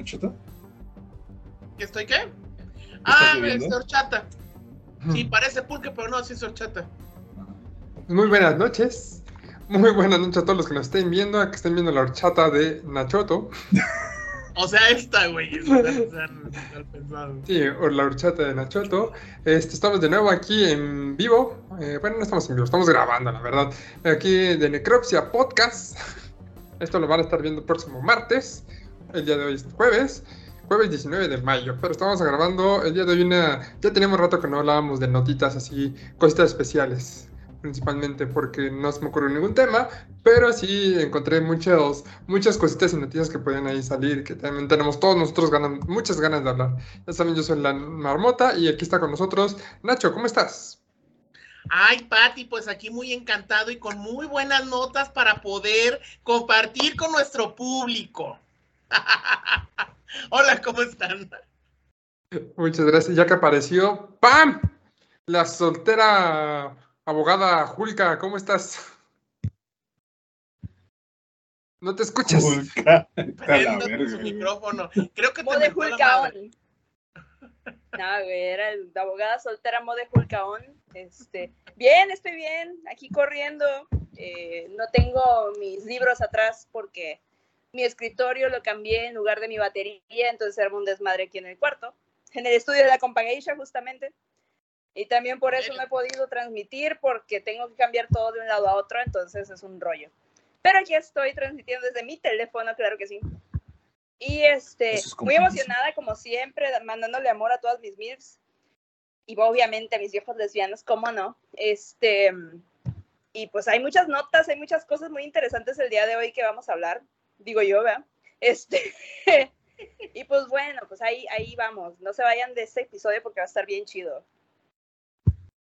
Nachota? ¿Qué estoy qué? Ah, es horchata. Sí, parece pulque, pero no, sí es horchata. Muy buenas noches. Muy buenas noches a todos los que nos estén viendo, a que estén viendo la horchata de Nachoto. O sea, esta, güey. sí, o la horchata de Nachoto. Este, estamos de nuevo aquí en vivo. Eh, bueno, no estamos en vivo, estamos grabando, la verdad. Aquí de Necropsia Podcast. Esto lo van a estar viendo el próximo martes. El día de hoy es jueves. Jueves 19 de mayo. Pero estamos grabando el día de hoy una... Ya teníamos rato que no hablábamos de notitas así, cositas especiales principalmente porque no se me ocurrió ningún tema, pero sí encontré muchas, muchas cositas y noticias que pueden ahí salir, que también tenemos todos nosotros muchas ganas de hablar. Ya saben, yo soy la marmota y aquí está con nosotros Nacho, ¿cómo estás? Ay, Pati, pues aquí muy encantado y con muy buenas notas para poder compartir con nuestro público. Hola, ¿cómo están? Muchas gracias, ya que apareció, ¡pam! La soltera Abogada Julka, ¿cómo estás? No te escuchas. Julka. su micrófono. Creo que Mode Julkaón. No, güey, era la abogada soltera Mode Julkaón. Este, bien, estoy bien, aquí corriendo. Eh, no tengo mis libros atrás porque mi escritorio lo cambié en lugar de mi batería, entonces era un desmadre aquí en el cuarto. En el estudio de la compañía justamente. Y también por eso no he podido transmitir porque tengo que cambiar todo de un lado a otro, entonces es un rollo. Pero aquí estoy transmitiendo desde mi teléfono, claro que sí. Y este, muy emocionada como siempre, mandándole amor a todas mis MILFs. Y obviamente a mis viejos lesbianos, ¿cómo no? Este, y pues hay muchas notas, hay muchas cosas muy interesantes el día de hoy que vamos a hablar. Digo yo, ¿verdad? Este, y pues bueno, pues ahí, ahí vamos. No se vayan de este episodio porque va a estar bien chido.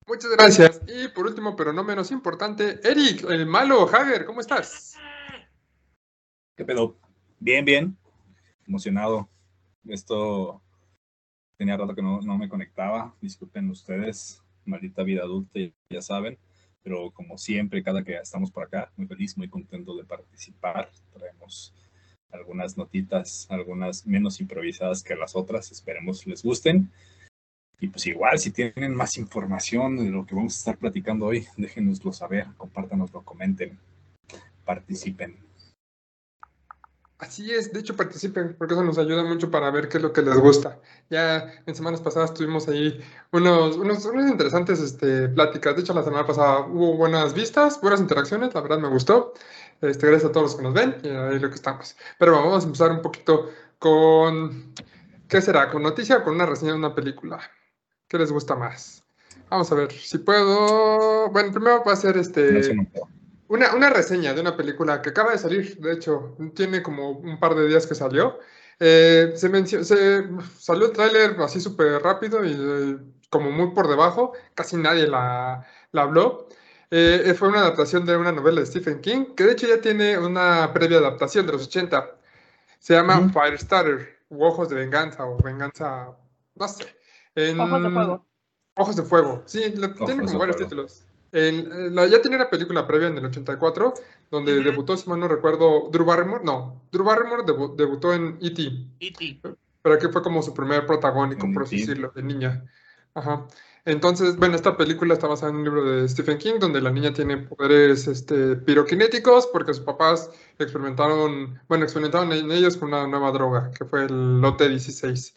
Muchas gracias. Y por último, pero no menos importante, Eric, el malo, Javier, ¿cómo estás? ¿Qué pedo? Bien, bien. Emocionado. Esto tenía rato que no, no me conectaba. Disculpen ustedes, maldita vida adulta, ya saben. Pero como siempre, cada que estamos por acá, muy feliz, muy contento de participar. Traemos algunas notitas, algunas menos improvisadas que las otras. Esperemos les gusten. Y pues igual, si tienen más información de lo que vamos a estar platicando hoy, déjenoslo saber, compártanoslo, comenten, participen. Así es, de hecho participen, porque eso nos ayuda mucho para ver qué es lo que les gusta. Ya en semanas pasadas tuvimos ahí unos, unos, unas interesantes este, pláticas. De hecho, la semana pasada hubo buenas vistas, buenas interacciones, la verdad me gustó. Este, gracias a todos los que nos ven y ahí lo que estamos. Pero vamos a empezar un poquito con, ¿qué será? ¿Con noticia o con una reseña de una película? ¿Qué les gusta más? Vamos a ver si puedo. Bueno, primero va a ser este. Una, una, reseña de una película que acaba de salir, de hecho, tiene como un par de días que salió. Eh, se, se, salió el tráiler así súper rápido y eh, como muy por debajo, casi nadie la, la habló. Eh, fue una adaptación de una novela de Stephen King, que de hecho ya tiene una previa adaptación de los 80. Se llama Firestarter, u Ojos de Venganza, o Venganza, no sé. Ojos de Fuego. Ojos de Fuego, sí, tiene como varios títulos. Ya tenía una película previa en el 84, donde debutó, si mal no recuerdo, Drew Barrymore. No, Drew Barrymore debutó en E.T. E.T. Pero aquí fue como su primer protagónico, por así decirlo, de niña. Ajá. Entonces, bueno, esta película está basada en un libro de Stephen King, donde la niña tiene poderes este, piroquinéticos, porque sus papás experimentaron, bueno, experimentaron en ellos con una nueva droga, que fue el lote 16.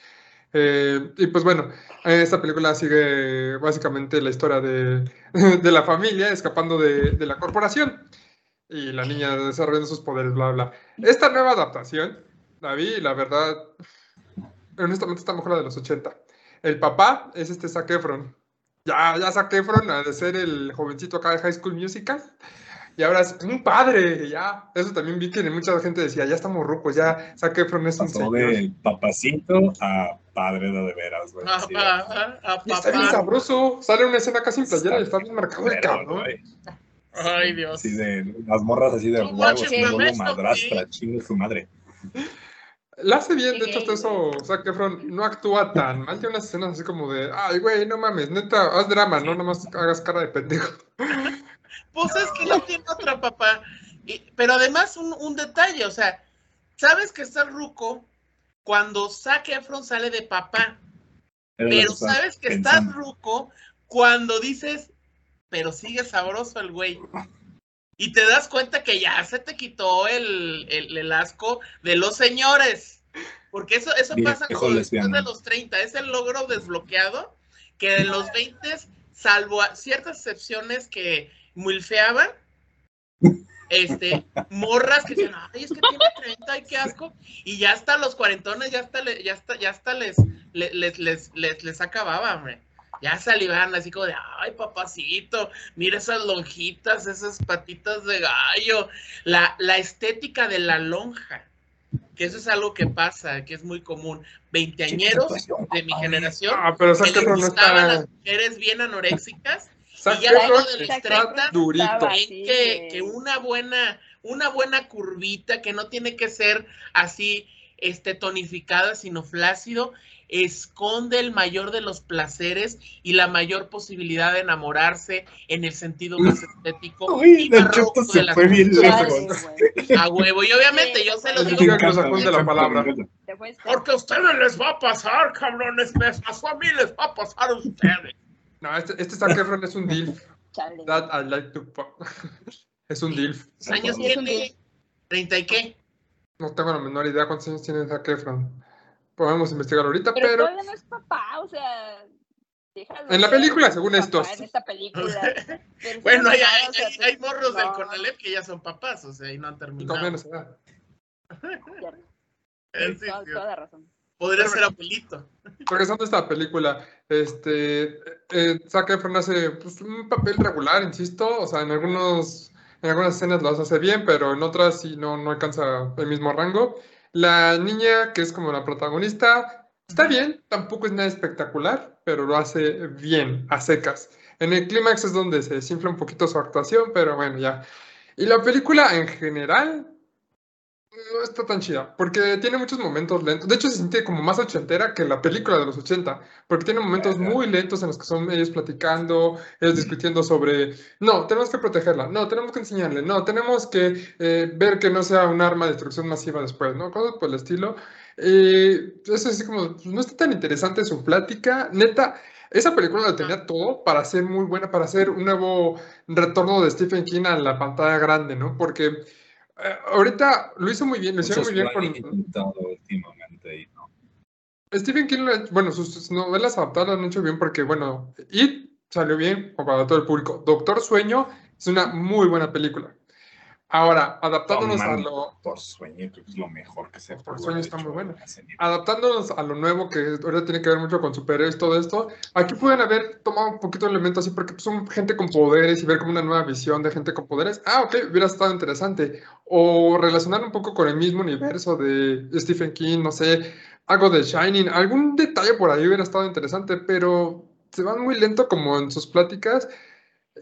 Eh, y pues bueno, esta película sigue básicamente la historia de, de la familia escapando de, de, la corporación y la niña desarrollando sus poderes, bla, bla. Esta nueva adaptación, la vi la verdad, honestamente está mejor la de los 80. El papá es este Zac Efron. Ya, ya Zac Efron, de ser el jovencito acá de High School Musical, y ahora es un padre, ya. Eso también vi que mucha gente decía, ya estamos rucos, ya Zac Efron es un Pasó de papacito a padre de, de veras, güey. está bien sabroso. Sale una escena casi en playera y está bien marcado el cabrón. Ay, Dios. Así de las morras así de huevos, luego madrastra, chingo su madre. La hace bien, de hecho, hasta eso, Zac Efron no actúa tan mal. Tiene unas escenas así como de, ay, güey, no mames, neta, haz drama, no nomás hagas cara de pendejo. Pues es que no tiene otra, papá. pero además, un, un, detalle, o sea, sabes que está el ruco cuando Zac Efron sale de papá. Pero sabes que estás pensando. ruco cuando dices, pero sigue sabroso el güey. Y te das cuenta que ya se te quitó el, el, el asco de los señores. Porque eso, eso pasa como después de los 30. Es el logro desbloqueado que en los 20, salvo a ciertas excepciones que mulfeaban, este, morras que dicen, ay, es que tiene 30, ay, qué asco. Y ya hasta los cuarentones, ya hasta, le- ya hasta, ya hasta les, les, les, les, les, les acababa, hombre. Ya salivan así como de, ay, papacito, mira esas lonjitas, esas patitas de gallo. La, la estética de la lonja, que eso es algo que pasa, que es muy común. Veinteañeros de mi generación, Ah, pero que Zac les Efron no gustaban está. las mujeres bien anoréxicas, Y ya Efron luego de los está 30, durito. que, que una buena, una buena curvita que no tiene que ser así este, tonificada, sino flácido, esconde el mayor de los placeres y la mayor posibilidad de enamorarse en el sentido más estético Uy, y Cheto rojo se de fue bien lejos. A huevo, y obviamente yo se lo digo diga que porque- nos apunte la palabra. Porque a ustedes les va a pasar, cabrones, me pasó a mí, les va a pasar a ustedes. No, este, este Zac Efron es un DILF. Chale. That I like to. Es un DILF. ¿Cuántos años tiene? ¿30 y qué? No tengo la menor idea cuántos años tiene Zac Efron. Podemos investigar ahorita, Pero, pero todavía no es papá, o sea. déjalo En la película, según papá estos. En esta película. Bueno, hay, hay, o sea, hay- hay morros del no, Conalep que ya son papás, o sea, y no han y terminado. con menos edad. Eh, sí, toda, toda la razón. Podría ser abuelito. Regresando a esta película, este, eh, Zac Efron hace pues, un papel regular, insisto, o sea, en algunos, en algunas escenas lo hace bien, pero en otras sí no, no alcanza el mismo rango. La niña, que es como la protagonista, está bien, tampoco es nada espectacular, pero lo hace bien, a secas. En el clímax es donde se desinfla un poquito su actuación, pero bueno, ya. Y la película en general no está tan chida, porque tiene muchos momentos lentos. De hecho, se siente como más ochentera que la película de los 80, porque tiene momentos muy lentos en los que son ellos platicando, ellos discutiendo sobre, no, tenemos que protegerla, no, tenemos que enseñarle, no, tenemos que eh, ver que no sea un arma de destrucción masiva después, ¿no? Cosas por el estilo. Eh, eso es así como, no está tan interesante su plática. Neta, esa película la tenía todo para ser muy buena, para hacer un nuevo retorno de Stephen King a la pantalla grande, ¿no? Porque ahorita lo hizo muy bien, lo hicieron muy bien con... últimamente y no. Stephen King, bueno, sus, novelas adaptadas lo han hecho bien porque, bueno, It salió bien para todo el público. Doctor Sueño es una muy buena película. Ahora, adaptándonos a lo, Por sueño, creo que es lo mejor que se Doctor pudo Sueño está hecho muy nivel. adaptándonos a lo nuevo que ahora tiene que ver mucho con superhéroes, todo esto, aquí pueden haber tomado un poquito de elemento así porque son gente con poderes y ver como una nueva visión de gente con poderes. Ah, ok, hubiera estado interesante. O relacionar un poco con el mismo universo de Stephen King, no sé, algo de Shining, algún detalle por ahí hubiera estado interesante, pero se van muy lento como en sus pláticas.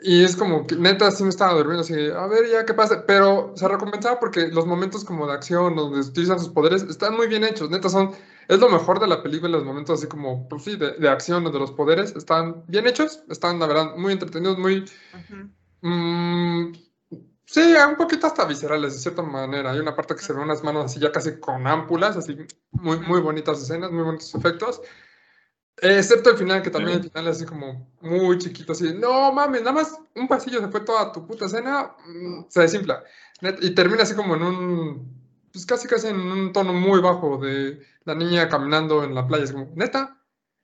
Y es como que neta sí me estaba durmiendo así, a ver ya qué pasa, pero se recompensaba porque los momentos como de acción donde utilizan sus poderes están muy bien hechos, neta son, es lo mejor de la película, los momentos así como, pues sí, de, de acción, de los poderes, están bien hechos, están la verdad muy entretenidos, muy, Ujú. mm, sí, un poquito hasta viscerales de cierta manera, hay una parte que se ve unas manos así ya casi con ámpulas, así muy, muy bonitas escenas, muy bonitos efectos. Excepto el final, que también el final es así como muy chiquito, así, no mames, nada más un pasillo se fue toda tu puta escena, mm, se desinfla. Y termina así como en un, pues casi casi en un tono muy bajo de la niña caminando en la playa, es como, neta,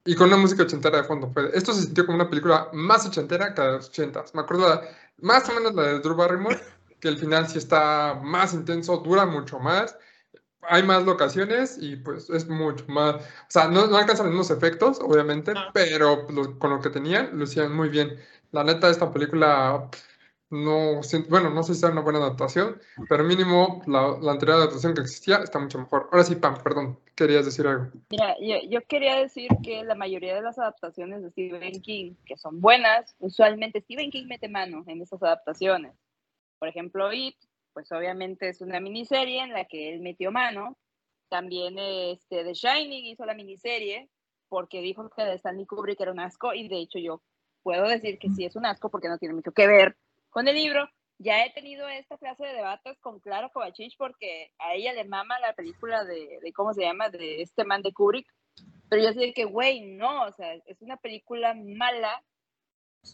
y con una música ochentera de fondo. Fue- Esto se sintió como una película más ochentera que de los ochentas. Me acuerdo la- más o menos la de Drew Barrymore, que el final sí está más intenso, dura mucho más hay más locaciones y pues es mucho más, o sea, no, no alcanzan los mismos efectos, obviamente, Ah. pero lo- con lo que tenían, lo hacían muy bien. La neta, esta película, no, bueno, no sé si sea una buena adaptación, pero mínimo la, la anterior adaptación que existía está mucho mejor. Ahora sí, Pam, perdón, querías decir algo. Mira, yo, yo quería decir que la mayoría de las adaptaciones de Stephen King, que son buenas, usualmente Stephen King mete mano en esas adaptaciones. Por ejemplo, It, pues obviamente es una miniserie en la que él metió mano. También este, The Shining hizo la miniserie porque dijo que de Stanley Kubrick era un asco y de hecho yo puedo decir que sí es un asco porque no tiene mucho que ver con el libro, ya he tenido esta clase de debates con Clara Kovacic porque a ella le mama la película de, de ¿cómo se llama? De este man de Kubrick. Pero yo sé que, güey, no, o sea, es una película mala.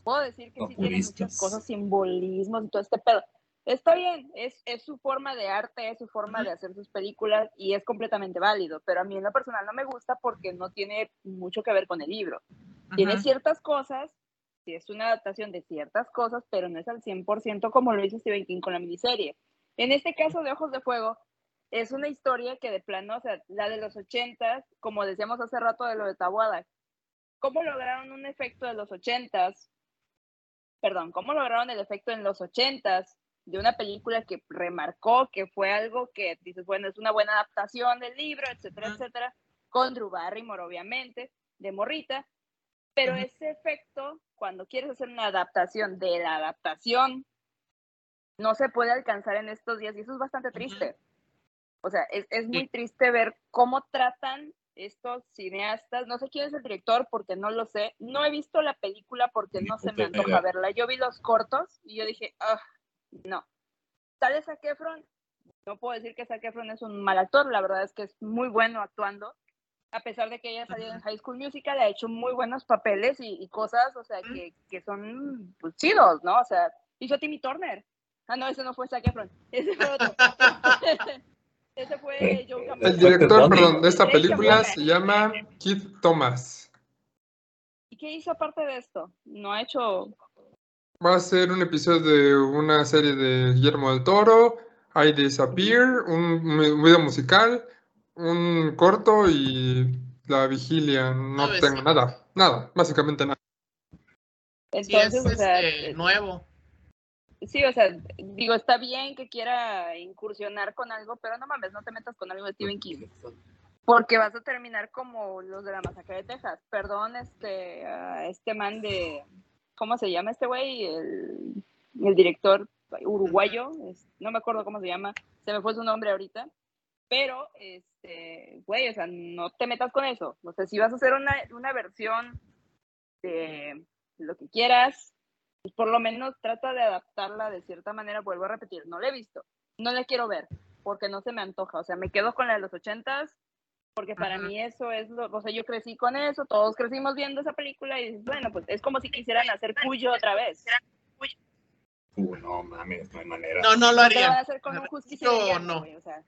Puedo decir que sí tiene muchas cosas, simbolismos y todo este pedo. Está bien, es, es su forma de arte, es su forma de hacer sus películas y es completamente válido, pero a mí en lo personal no me gusta porque no tiene mucho que ver con el libro. Tiene ciertas cosas, sí es una adaptación de ciertas cosas, pero no es al 100% como lo hizo Stephen King con la miniserie. En este caso de Ojos de Fuego, es una historia que de plano, o sea, la de los 80, como decíamos hace rato de lo de Tabuada, ¿cómo lograron un efecto de los 80? Perdón, ¿cómo lograron el efecto en los 80 de una película que remarcó que fue algo que dices, bueno, es una buena adaptación del libro, etcétera, Ujú. etcétera, con Drew Barrymore, obviamente, de Morrita, pero ese efecto, cuando quieres hacer una adaptación de la adaptación, no se puede alcanzar en estos días y eso es bastante triste. O sea, es, es muy triste ver cómo tratan estos cineastas. No sé quién es el director porque no lo sé. No he visto la película porque no se me antoja verla. Yo vi los cortos y yo dije, ah, no. ¿Sale Zac Efron? No puedo decir que Zac Efron es un mal actor. La verdad es que es muy bueno actuando. A pesar de que ella salió en High School Musical, ha hecho muy buenos papeles y, y cosas, o sea, que, que son pues, chidos, ¿no? O sea, hizo a Timmy Turner. Ah, no, ese no fue Zac Efron. Ese fue otro. ese fue Joe Campbell. El director, perdón, de esta película se llama Keith Thomas. ¿Y qué hizo aparte de esto? No ha hecho. Va a ser un episodio de una serie de Guillermo del Toro, I Disappear, un video musical, un corto y La Vigilia. No tengo sí. nada, nada, básicamente nada. Sí, es Entonces, o sea, este, eh, nuevo. sí, o sea, digo, está bien que quiera incursionar con algo, pero no mames, no te metas con algo de Stephen King. Porque vas a terminar como los de la masacre de Texas. Perdón, este, este man de. ¿Cómo se llama este güey? El, el director uruguayo. es- no me acuerdo cómo se llama. Se me fue su nombre ahorita. Pero, este, güey, o sea, no te metas con eso. O sea, si vas a hacer una, una versión de lo que quieras, pues por lo menos trata de adaptarla de cierta manera. Vuelvo a repetir, no la he visto. No la quiero ver porque no se me antoja. O sea, me quedo con la de los ochentas porque para Ajá. mí eso es lo, o sea, yo crecí con eso, todos crecimos viendo esa película y dices, bueno, pues es como si quisieran hacer Cuyo otra vez. Uh, no mames, no hay manera. No, no lo a haría. hacer con un Yo justicia no. güey, o sea,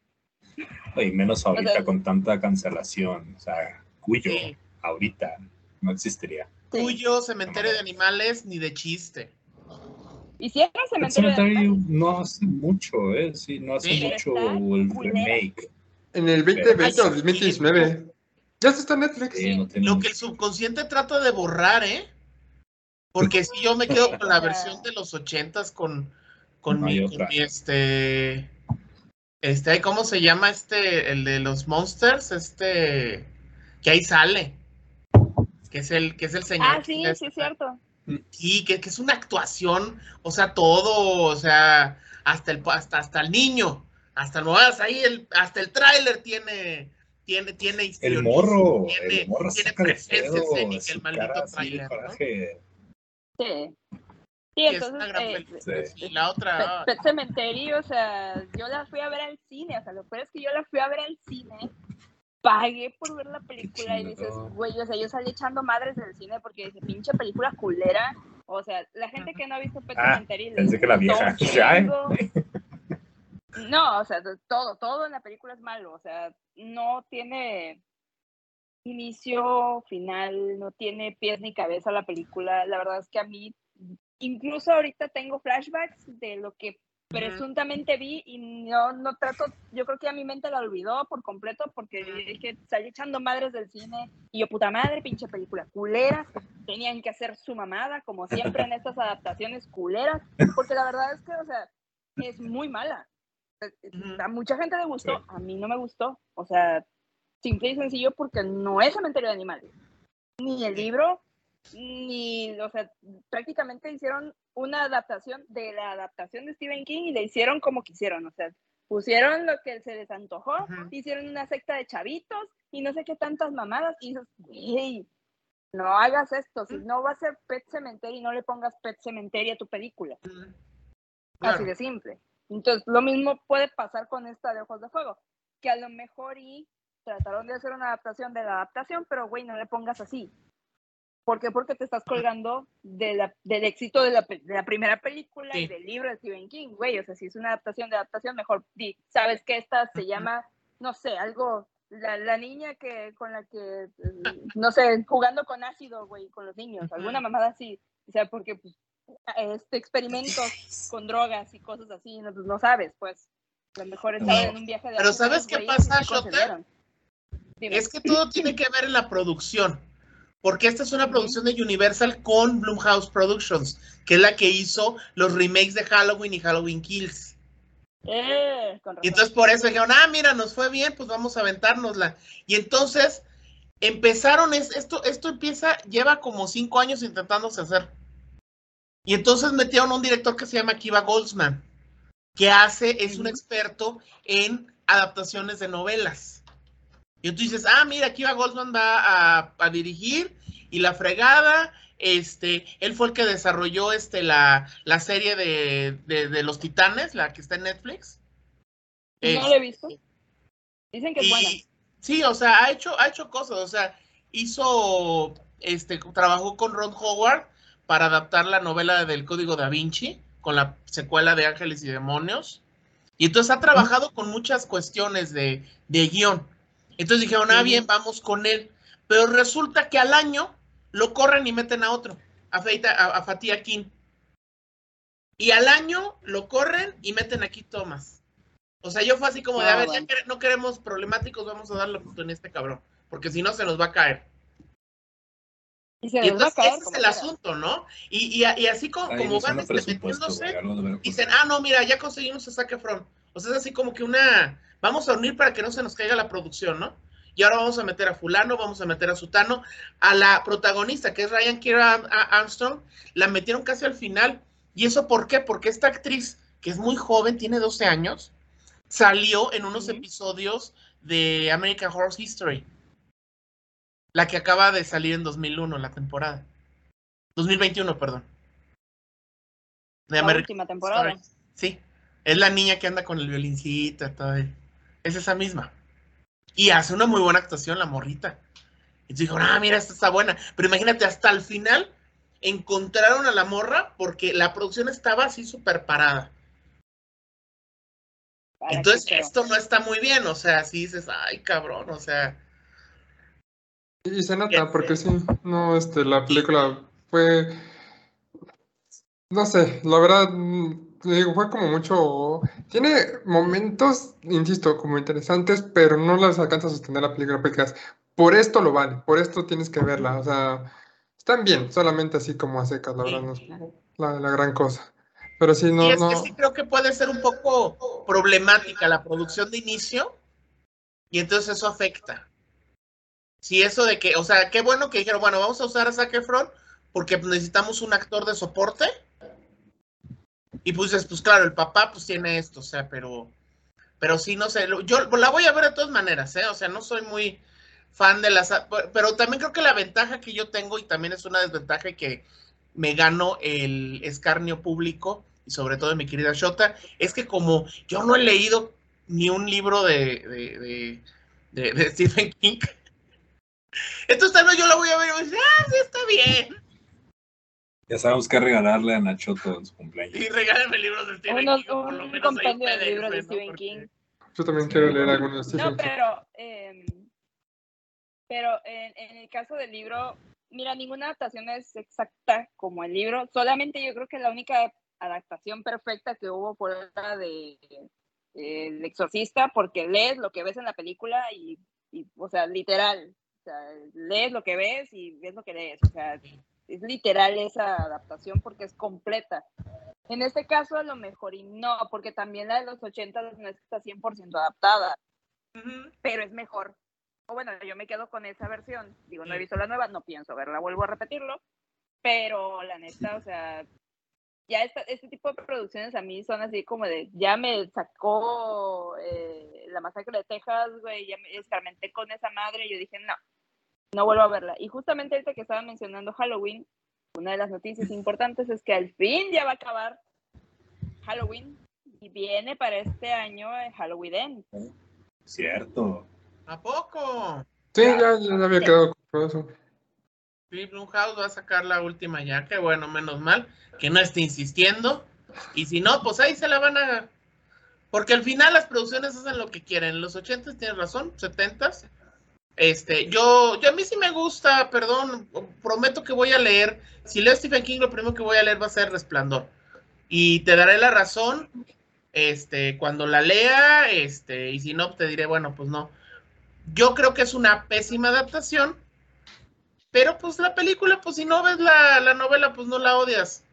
Y menos ahorita sea, con tanta cancelación. O sea, Cuyo, Sí. ahorita, no existiría. sí. Cuyo, cementerio de No. animales, ni de chiste. Y si era El cementerio de animales, no hace mucho, ¿eh? Sí, no hace Sí. mucho el culera. remake. En el 2020 o Ay, 2019. Ya está en Netflix. Sí, no tiene Lo que el subconsciente trata de borrar, ¿eh? Porque si yo me quedo con la versión de los ochentas con, con, No mi, con otra. mi, este, este, ¿cómo se llama este, el de los monsters? Este, que ahí sale, que es el, que es el señor. Ah, sí, sí, es cierto. Sí, que, que es una actuación, o sea, todo, o sea, hasta el, hasta, hasta el niño, hasta no ahí el, hasta el tráiler tiene, tiene, tiene El morro, tiene, el morro tiene presencia escénica el maldito tráiler. Sí. Sí, Sí, es entonces, eh. Sí. La otra, Pet, Pet Cemetery, o sea, yo la fui a ver al cine, o sea, lo peor es que yo la fui a ver al cine, pagué por ver la película y dices, güey, o sea, yo salí echando madres del cine porque dije, pinche película culera, o sea, la gente que no ha visto Pet Ah, Cemetery... pensé que la vieja. chingo. No, o sea, todo, todo en la película es malo, o sea, no tiene inicio, final, no tiene pies ni cabeza la película. La verdad es que a mí, incluso ahorita tengo flashbacks de lo que presuntamente vi y no, no trato, yo creo que a mi mente la olvidó por completo porque que salí echando madres del cine y yo, puta madre, pinche película culera, tenían que hacer su mamada, como siempre en estas adaptaciones culeras, porque la verdad es que, o sea, es muy mala. Ujú. A mucha gente le gustó, Sí. a mí no me gustó, o sea, simple y sencillo porque no es cementerio de animales, ni el libro, ni, o sea, prácticamente hicieron una adaptación de la adaptación de Stephen King y le hicieron como quisieron, o sea, pusieron lo que se les antojó, hicieron una secta de chavitos y no sé qué tantas mamadas y dices, güey, no hagas esto, si no va a ser Pet Cemetery, no le pongas Pet Cemetery a tu película. Así Claro. de simple. Entonces, lo mismo puede pasar con esta de Ojos de Fuego, que a lo mejor y trataron de hacer una adaptación de la adaptación, pero güey, no le pongas así. ¿Por qué? Porque te estás colgando de la- del éxito de la, de la primera película y Sí. del libro de Stephen King, güey. O sea, si es una adaptación de adaptación, mejor di, sabes que esta se llama, no sé, algo, la, la niña que con la que, eh, no sé, jugando con ácido, güey, con los niños, alguna mamada así. O sea, porque pues, este experimentos con drogas y cosas así, no, pues, no sabes, pues. A lo mejor estaba No. en un viaje de Pero ¿sabes qué pasa, Shota? Es que todo tiene que ver en la producción. Porque esta es una producción de Universal con Blumhouse Productions, que es la que hizo los remakes de Halloween y Halloween Kills. Eh, con. Y entonces por eso dijeron, ah, mira, nos fue bien, pues vamos a aventárnosla. Y entonces empezaron, es, esto, esto empieza, lleva como cinco años intentándose hacer. Y entonces metieron a un director que se llama Kiva Goldsman, que hace, es un experto en adaptaciones de novelas. Y tú dices, ah, mira, Kiva Goldsman va a, a dirigir y la fregada, este, él fue el que desarrolló este, la, la serie de, de, de los titanes, la que está en Netflix. No Este, lo he visto. Dicen que es buena. sí, o sea, ha hecho, ha hecho cosas, o sea, hizo, este, trabajó con Ron Howard para adaptar la novela del Código da Vinci, con la secuela de Ángeles y Demonios. Y entonces ha trabajado con muchas cuestiones de, de guion. Entonces dijeron, ah, bien, vamos con él. Pero resulta que al año lo corren y meten a otro, a, Feita, a, a Fatih King. Y al año lo corren y meten a Keith Thomas. O sea, yo fue así como de, a ver, ya no queremos problemáticos, vamos a darle oportunidad a este cabrón. Porque si no, se nos va a caer. Y se Y les va a entonces caer. ese es el asunto, ¿no? Y, y, y así como, van metiéndose, dicen, ah, no, mira, ya conseguimos a Zac Efron. O sea, es así como que una, vamos a unir para que no se nos caiga la producción, ¿no? Y ahora vamos a meter a fulano, vamos a meter a sutano, a la protagonista, que es Ryan Kira Armstrong, la metieron casi al final. ¿Y eso por qué? Porque esta actriz, que es muy joven, tiene 12 años, salió en unos episodios de American Horror History. La que acaba de salir en 2001, la temporada. 2021, perdón. De La American última temporada. Story. Sí, es la niña que anda con el violincito y todo. Es esa misma. Y hace una muy buena actuación la morrita. Y tú dijo, ah, mira, esta está buena. Pero imagínate, hasta el final encontraron a la morra porque la producción estaba así súper parada. Para Entonces, esto no está muy bien. O sea, si dices, ay, cabrón, o sea. Y se nota, porque sí, no, este, la película fue, no sé, la verdad, mm, digo, fue como mucho, tiene momentos, insisto, como interesantes, pero no las alcanza a sostener la película, porque por esto lo vale, por esto tienes que verla, o sea, están bien, solamente así como a secas, la verdad, no es la, la gran cosa, pero sí, no, y es no, que sí creo que puede ser un poco problemática la producción de inicio. Y entonces eso afecta. Si eso de que, o sea, qué bueno que dijeron, bueno, vamos a usar a Zac Efron porque necesitamos un actor de soporte. Y pues pues claro, el papá pues tiene esto, o sea, pero, pero sí, no sé, yo la voy a ver de todas maneras, ¿eh? O sea, no soy muy fan de las, pero también creo que la ventaja que yo tengo y también es una desventaja que me gano el escarnio público y sobre todo de mi querida Shota, es que como yo no he leído ni un libro de- de Stephen King, entonces tal vez yo la voy a ver y voy a decir, ah, sí, está bien. Ya sabemos qué regalarle a Nachoto en su cumpleaños. Y regálenme libros de Stephen Unos- King, por lo menos de libros de ¿no? Stephen King. yo también quiero leer algunos de Stephen No, King. pero, em, pero en, en el caso del libro, mira, ninguna adaptación es exacta como el libro. Solamente yo creo que la única adaptación perfecta que hubo fue la de eh, El Exorcista, porque lees lo que ves en la película y, y, o sea, literal. Sea, lees lo que ves y ves lo que lees. O sea, es literal esa adaptación porque es completa. En este caso, a lo mejor y no, porque también la de los 80 no está 100% adaptada pero es mejor. O bueno, yo me quedo con esa versión. Digo, no he visto la nueva, no pienso verla, vuelvo a repetirlo. Pero la neta, o sea, ya esta, este tipo de producciones a mí son así como de, ya me sacó eh, la masacre de Texas, güey, ya me escarmenté con esa madre, y yo dije, no, no vuelvo a verla. Y justamente ahorita que estaba mencionando Halloween, una de las noticias importantes es que al fin ya va a acabar Halloween y viene para este año Halloween End. Cierto. ¿A poco? Sí, ya, ya había quedado con eso. Sí, Blumhouse va a sacar la última ya, que bueno, menos mal, que no esté insistiendo. Y si no, pues ahí se la van a... Porque al final las producciones hacen lo que quieren. Los 80 tienes razón, 70 Este, yo, yo a mí sí me gusta, perdón, prometo que voy a leer. Si leo Stephen King, lo primero que voy a leer va a ser Resplandor. Y te daré la razón, este, cuando la lea, este, y si no, te diré, bueno, pues no. Yo creo que es una pésima adaptación, pero pues la película, pues si no ves la, la novela, pues no la odias.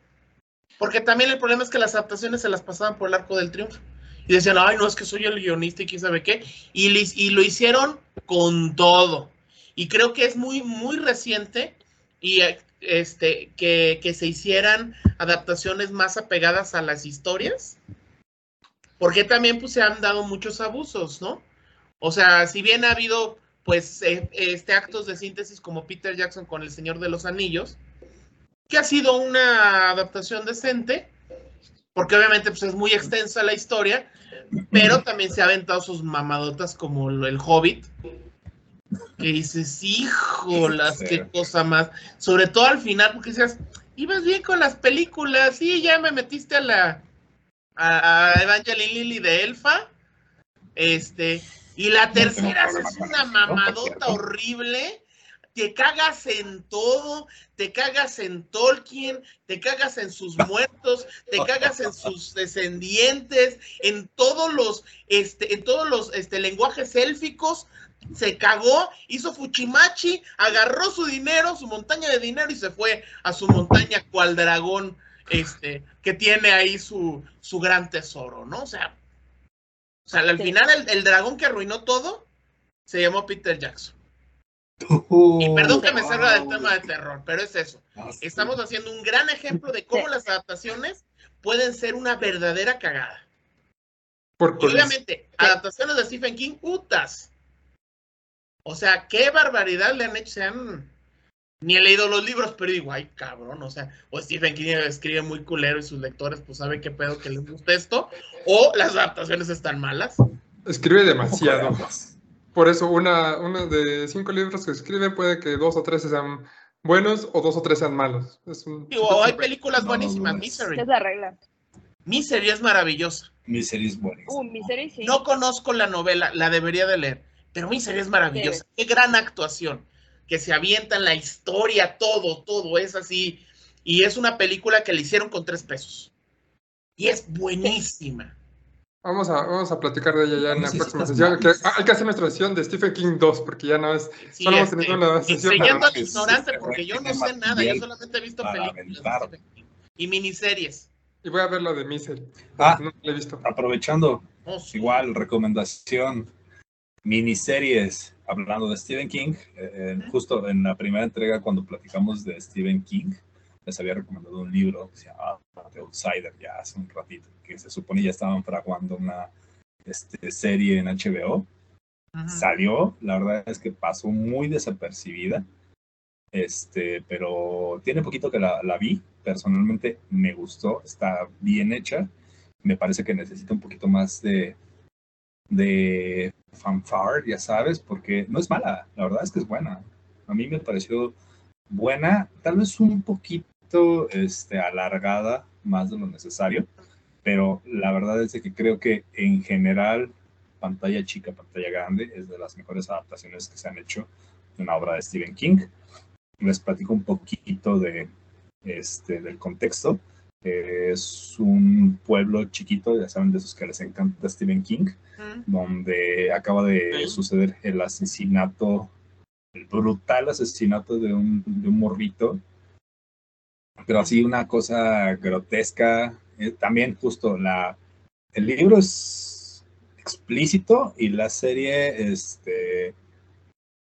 Porque también el problema es que las adaptaciones se las pasaban por el arco del triunfo. Y decían, ay, no, es que soy el guionista y quién sabe qué. Y, y lo hicieron con todo. Y creo que es muy, muy reciente y eh, este, que, que se hicieran adaptaciones más apegadas a las historias. Porque también pues, se han dado muchos abusos, ¿no? O sea, si bien ha habido pues eh, este actos de síntesis como Peter Jackson con El Señor de los Anillos, que ha sido una adaptación decente, porque obviamente pues, es muy extensa la historia, pero también se ha aventado sus mamadotas como el Hobbit, que dices, híjolas, qué cosa más, sobre todo al final, porque decías, ibas bien con las películas, sí, ya me metiste a la a, a Evangeline Lilly de Elfa, este, y la tercera es una mamadota horrible, te cagas en todo, te cagas en Tolkien, te cagas en sus muertos, te cagas en sus descendientes, en todos los, este, en todos los este, lenguajes élficos, se cagó, hizo Fuchimachi, agarró su dinero, su montaña de dinero y se fue a su montaña cual dragón, este, que tiene ahí su, su gran tesoro, ¿no? O sea, o sea, al Sí. final el, el dragón que arruinó todo se llamó Peter Jackson. Y perdón que me salga del tema de terror, pero es eso. Ah. Estamos haciendo un gran ejemplo de cómo las adaptaciones pueden ser una verdadera cagada. Por Y obviamente, adaptaciones de Stephen King, putas. O sea, qué barbaridad le han hecho. Se han... Ni he leído los libros, pero digo, ay, cabrón. O sea, o Stephen King escribe muy culero y sus lectores, pues saben qué pedo que les gusta esto. O las adaptaciones están malas. Escribe demasiado. Por eso, una, una de cinco libros que escribe puede que dos o tres sean buenos o dos o tres sean malos. Es un Digo, hay películas No, buenísimas. no, no. Misery. Es la regla. Misery es maravillosa. Misery es buenísimo. Uh, Misery sí. No conozco la novela, la debería de leer, pero Misery es maravillosa. Qué gran actuación, que se avientan la historia, todo, todo es así. Y es una película que le hicieron con tres pesos. Y es buenísima. Vamos a, vamos a platicar de ella ya en la próxima sesión. que- ah, hay que hacer nuestra sesión de Stephen King 2, porque ya no es. Sí, Solo hemos este, tenido una sesión enseñando al para- ignorante, Este, porque yo no sé nada, yo solamente he visto películas de aventar. Stephen King. y miniseries. Y voy a ver la de Misery. Ah. No la he visto. Aprovechando, Oh, sí. igual, recomendación, miniseries, hablando de Stephen King, eh, eh, justo en la primera entrega cuando platicamos de Stephen King, les había recomendado un libro que se llama Outsider, ya hace un ratito, que se supone ya estaban fraguando una este, serie en HBO. Salió, la verdad es que pasó muy desapercibida, este, pero tiene poquito que la, la vi, personalmente me gustó, está bien hecha, me parece que necesita un poquito más de, de fanfare, ya sabes, porque no es mala, la verdad es que es buena. A mí me pareció buena, tal vez un poquito este, alargada más de lo necesario, pero la verdad es de que creo que en general, pantalla chica, pantalla grande, es de las mejores adaptaciones que se han hecho de una obra de Stephen King. Les platico un poquito de, este, del contexto. Eh, es un pueblo chiquito, ya saben, de esos que les encanta Stephen King, donde acaba de suceder el asesinato, el brutal asesinato de un, de un morrito, pero así una cosa grotesca. Eh, también justo la, el libro es explícito y la serie este,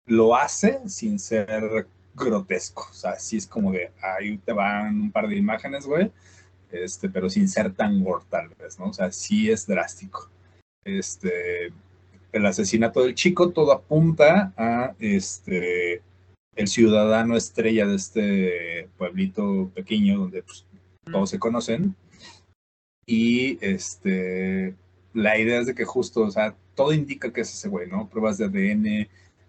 lo hace sin ser grotesco. O sea, sí es como de, ahí te van un par de imágenes, güey, este, pero sin ser tan gore tal vez, ¿no? O sea, sí es drástico. Este, el asesinato del chico todo apunta a este el ciudadano estrella de este pueblito pequeño donde pues, todos se conocen Y este, la idea es de que justo, o sea, todo indica que es ese güey, ¿no? Pruebas de ADN,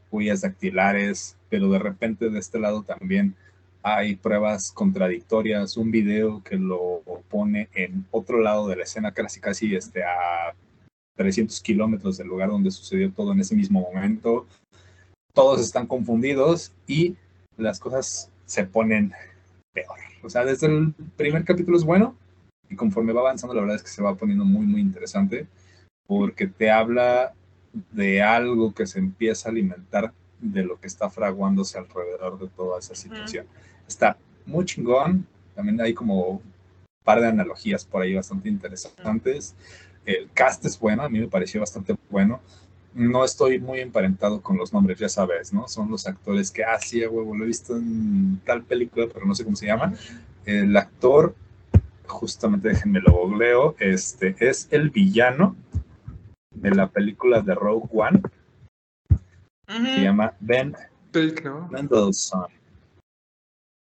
huellas dactilares, pero de repente de este lado también hay pruebas contradictorias, un video que lo pone en otro lado de la escena, casi casi este, a 300 kilómetros del lugar donde sucedió todo en ese mismo momento. Todos están confundidos y las cosas se ponen peor. O sea, desde el primer capítulo es bueno y conforme va avanzando, la verdad es que se va poniendo muy, muy interesante porque te habla de algo que se empieza a alimentar de lo que está fraguándose alrededor de toda esa situación. Está muy chingón, también hay como un par de analogías por ahí bastante interesantes. El cast es bueno, a mí me pareció bastante bueno. No estoy muy emparentado con los nombres, ya sabes, ¿no? Son los actores que, ah, sí, huevo, lo he visto en tal película, pero no sé cómo se llama. El actor, justamente déjenme lo googleo, este, es el villano de la película de Rogue One. Se llama Ben Mendelssohn.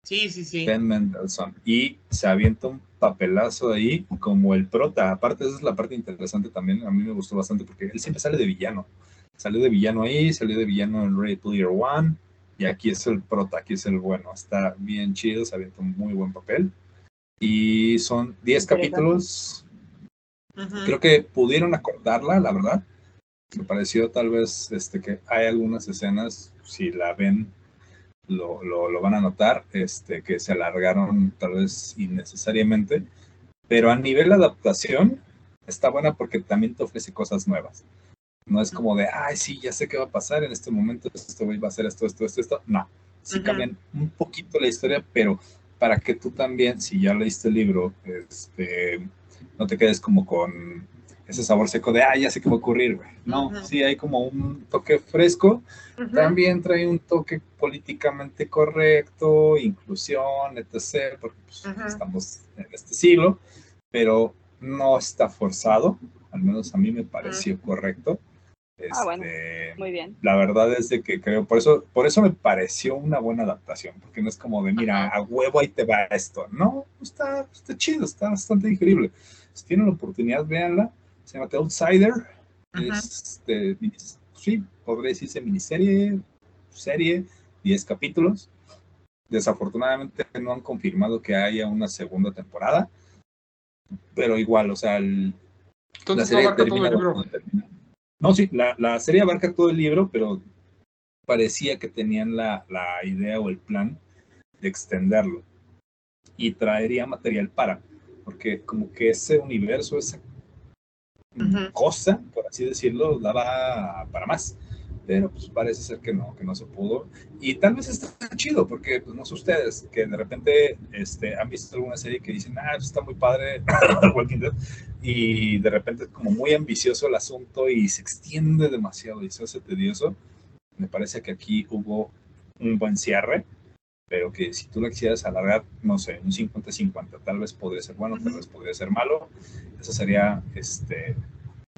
Sí, sí, sí. Ben Mendelssohn. Y se avienta un papelazo ahí como el prota. Aparte, esa es la parte interesante también. A mí me gustó bastante porque él siempre sale de villano. Salió de villano ahí, salió de villano en Ray Player One. Y aquí es el prota, aquí es el bueno. Está bien chido, se avienta un muy buen papel. Y son 10 capítulos. Creo que pudieron acordarla, la verdad. Me pareció tal vez este, que hay algunas escenas, si la ven, lo, lo, van a notar, este, que se alargaron tal vez innecesariamente. Pero a nivel adaptación, está buena porque también te ofrece cosas nuevas. No es como de, ay, sí, ya sé qué va a pasar en este momento, güey va a hacer esto, esto, esto, esto. No, sí cambian un poquito la historia, pero para que tú también, si ya leíste el libro, este, no te quedes como con ese sabor seco de, ah, ya sé qué va a ocurrir, güey. No, sí hay como un toque fresco. También trae un toque políticamente correcto, inclusión, etc., porque pues, estamos en este siglo, pero no está forzado, al menos a mí me pareció correcto. ah, bueno, este, muy bien. La verdad es de que creo, por eso, por eso me pareció una buena adaptación, porque no es como de, mira, a huevo ahí te va esto. No, está, está chido, está bastante increíble si tienen la oportunidad, véanla. Se llama The Outsider. Es de, sí, podría decirse miniserie, serie, 10 capítulos. Desafortunadamente no han confirmado que haya una segunda temporada. Pero igual, o sea, el, la serie abarca todo el libro. No, sí, la, la, serie abarca todo el libro, pero parecía que tenían la, la idea o el plan de extenderlo y traería material para porque como que ese universo, esa cosa, por así decirlo, daba para más. Pero pues parece ser que no, que no se pudo. Y tal vez está chido, porque pues, no sé ustedes, que de repente este, han visto alguna serie que dicen, ah, está muy padre, y de repente es como muy ambicioso el asunto y se extiende demasiado y se hace tedioso. Me parece que aquí hubo un buen cierre pero que si tú la quisieras alargar, no sé, un 50-50, tal vez podría ser bueno, tal vez podría ser malo. Esa sería este,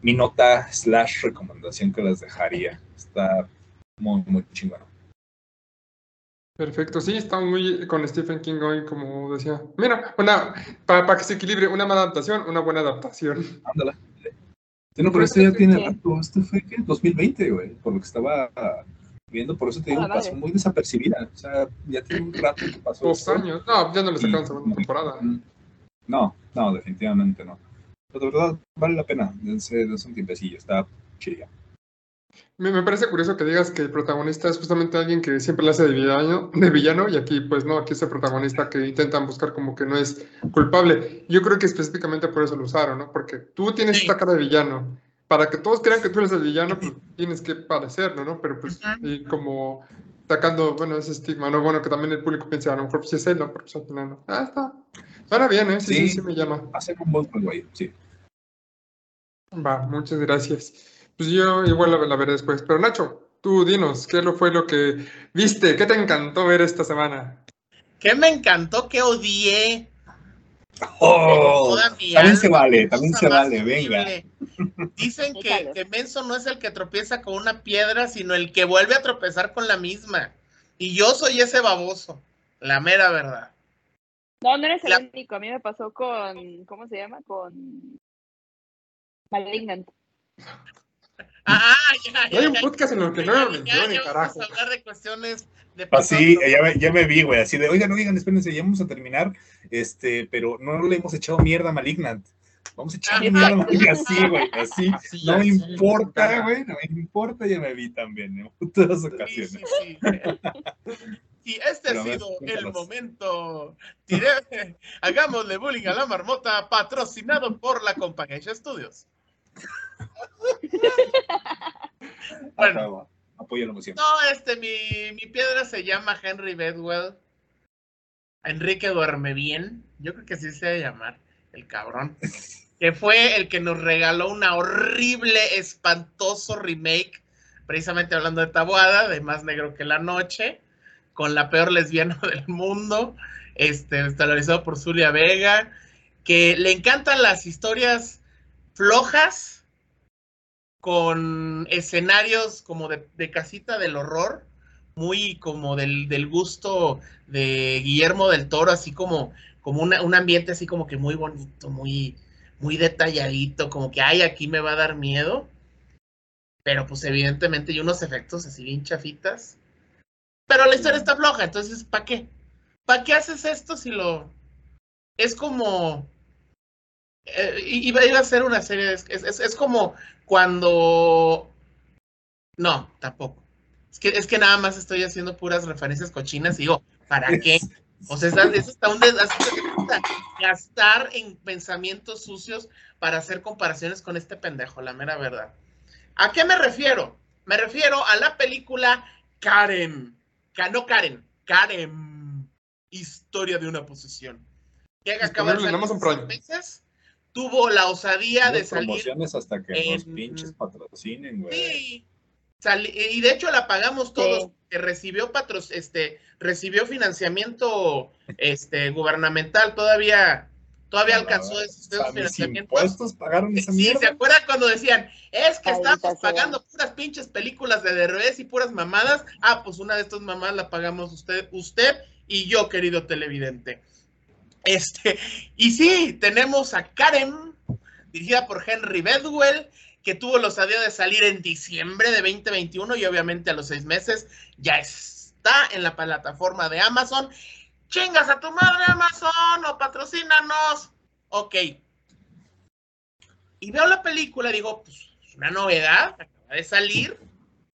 mi nota slash recomendación que les dejaría. Está muy, muy chingón. Perfecto, sí, está muy con Stephen King hoy, como decía. Mira, una, para, que se equilibre, una mala adaptación, una buena adaptación. Ándala. No, pero este ya tiene rato, este fue ¿qué? 2020, güey, por lo que estaba viendo, por eso te digo, pasó muy desapercibida. O sea, ya tiene un rato que pasó. Dos años. No, ya no le sacaron segunda temporada. No, no, definitivamente no. Pero de verdad, vale la pena. Dense, un tiempecillo, está chida. Me, me, parece curioso que digas que el protagonista es justamente alguien que siempre le hace de villano, de villano y aquí pues no, aquí es el protagonista que intentan buscar como que no es culpable. Yo creo que específicamente por eso lo usaron, ¿no? Porque tú tienes esta cara de villano para que todos crean que tú eres el villano, pues tienes que parecerlo, ¿no? Pero pues, y como sacando, bueno, ese estigma, ¿no? Bueno, que también el público piensa, a lo mejor pues es él, ¿no? Pero pues al final no. Ah, está. Suena bien, ¿eh? Sí, sí, sí, me llama. Hace un buen juego ahí, sí. Va, muchas gracias. Pues yo igual la, la, veré después. Pero Nacho, tú dinos, ¿qué fue lo que viste? ¿Qué te encantó ver esta semana? ¿Qué me encantó? que odié? Oh, también se vale, también se vale, venga. Dicen que, que Menso no es el que tropieza con una piedra, sino el que vuelve a tropezar con la misma. Y yo soy ese baboso, la mera verdad. No, no eres el único. A mí me pasó con, ¿cómo se llama? Con Malignant. Ah, ya, ya, Hay un podcast en el que no mencionan, ya carajo. vamos a hablar de cuestiones de Así, ya me, ya me vi, güey, así de, oigan, oigan, espérense, ya vamos a terminar, este, pero no le hemos echado mierda a Malignant. Vamos a echarle mierda Malignant, así, güey, así. Así, No me así, importa, güey, no me importa, ya me vi también en todas Sí, ocasiones. sí, sí. Y este Pero ha a ver, sido el momento. Tiré- hagámosle bullying a la marmota, patrocinado por la compañía Studios. Bueno. Apoyo la emoción. No, este, mi, mi piedra se llama Henry Bedwell. Enrique duerme bien. Yo creo que así se debe llamar, el cabrón. Que fue el que nos regaló una horrible, espantoso remake, precisamente hablando de Tabuada, de Más Negro que la Noche, con la peor lesbiana del mundo, este, estelarizado por Zulia Vega, que le encantan las historias flojas, con escenarios como de, de casita del horror, muy como del, del gusto de Guillermo del Toro, así como, como una- un ambiente así como que muy bonito, muy, muy detalladito, como que, ay, aquí me va a dar miedo. Pero pues evidentemente hay unos efectos así bien chafitas. Pero la historia está floja, entonces, ¿para qué? ¿Para qué haces esto si lo... Es como... eh, iba, iba a ser una serie, de- es, es, es como cuando... No, tampoco. Es que, es que nada más estoy haciendo puras referencias cochinas y digo, ¿para qué? O sea, eso está un gastar en pensamientos sucios para hacer comparaciones con este pendejo, la mera verdad. ¿A qué me refiero? Me refiero a la película Karen. Ka- no Karen, Karen. Historia de una posesión. Que acaba de salir meses. Tuvo la osadía de Las salir promociones hasta que en- pinches patrocinen, güey. Sí. Sali- y de hecho la pagamos todos, Sí. que recibió patro, este, recibió financiamiento este gubernamental, todavía, todavía alcanzó esos, financiamientos. impuestos pagaron esa Sí, ¿se mierda. acuerdan cuando decían, es que estamos pagando puras pinches películas de Derbez y puras mamadas? Ah, pues una de estas mamadas la pagamos usted, usted y yo, querido televidente. Este, y sí, tenemos a Karen, dirigida por Henry Bedwell, que tuvo la osadía de salir en diciembre de 2021 y obviamente a los seis meses ya está en la plataforma de Amazon. Chingas a tu madre, Amazon, o patrocínanos. Ok. Y veo la película digo, pues, es una novedad, acaba de salir.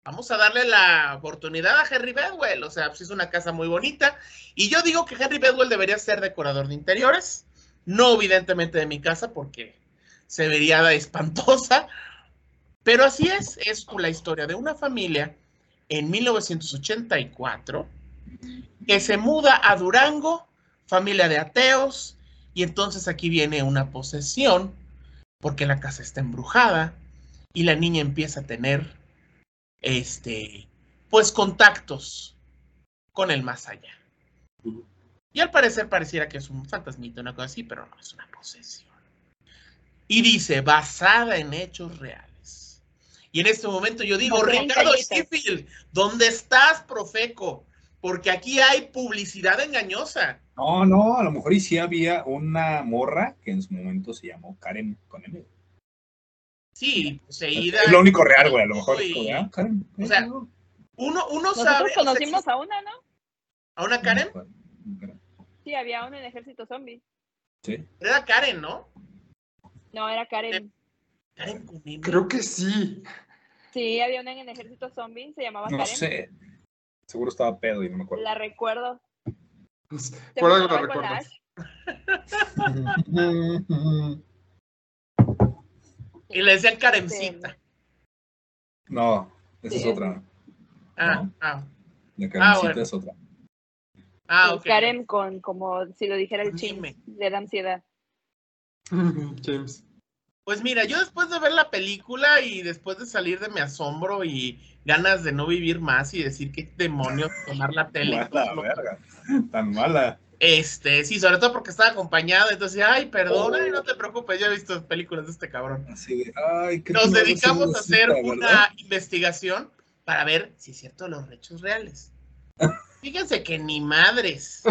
Vamos a darle la oportunidad a Henry Bedwell. O sea, pues es una casa muy bonita. Y yo digo que Henry Bedwell debería ser decorador de interiores. No, evidentemente, de mi casa, porque se vería espantosa. Pero así es, es la historia de una familia en 1984 que se muda a Durango, familia de ateos, y entonces aquí viene una posesión, porque la casa está embrujada, y la niña empieza a tener, este, pues contactos con el más allá. Y al parecer pareciera que es un fantasmita, una cosa así, pero no, es una posesión. Y dice, basada en hechos reales. Y en este momento yo digo, Ricardo Sheffield, ¿dónde estás, Profeco? Porque aquí hay publicidad engañosa. No, no, a lo mejor y sí había una morra que en su momento se llamó Karen con M. Sí, poseída. Es lo único real, güey, a lo mejor. Y- Ah, Karen. o sea, no, Uno, uno Nosotros sabe. o sea, conocimos a una, ¿no? ¿A una Karen? Karen. Sí, había una en Ejército Zombie. Sí. Era Karen, ¿no? No, era Karen. Karen con M. Creo que sí. Sí, había una en Ejército Zombie, se llamaba No Karen. sé. Seguro estaba pedo y no me acuerdo. La recuerdo. Por algo la recuerdas. Y le decían Karencita. No, esa es otra. Ah, No. ah, La Karencita bueno. es otra. ah, Sí, ok. Karen con, como si lo dijera el ching, le da ansiedad. James. Pues mira, yo después de ver la película y después de salir de mi asombro y ganas de no vivir más y decir qué demonios tomar la tele. Mala verga. Tan mala. Este, sí, sobre todo porque estaba acompañado, entonces, ay, perdona, Oh. no te preocupes, yo he visto películas de este cabrón. Así de, ay, qué Nos dedicamos a hacer cita, una ¿verdad? investigación para ver si es cierto los hechos reales. Fíjense que ni madres,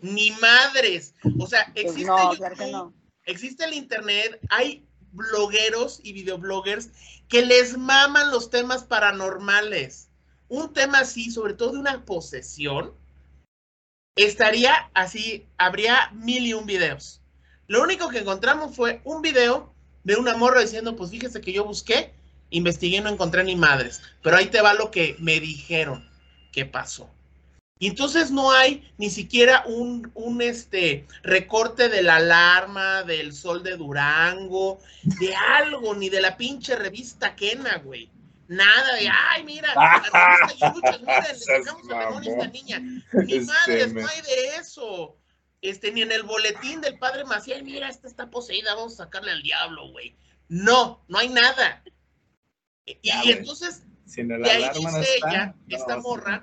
ni madres. O sea, Pues existe no, YouTube, claro que no. existe el internet, hay blogueros y videobloggers que les maman los temas paranormales. Un tema así, sobre todo de una posesión, estaría así, habría mil y un videos. Lo único que encontramos fue un video de una morra diciendo, pues fíjese que yo busqué, investigué, no encontré ni madres, pero ahí te va lo que me dijeron que pasó. Y entonces no hay ni siquiera un, un este, recorte de la alarma, del sol de Durango, de algo, ni de la pinche revista Kena, güey. Nada de, ay, mira, la revista Yuchas, miren, le sacamos a Menón a esta niña. Ni Este, madres, no hay de eso. Este, ni en el boletín del padre Maciel, mira, esta está poseída, vamos a sacarle al diablo, güey. No, no hay nada. Y, y entonces, de ahí dice ella, esta morra,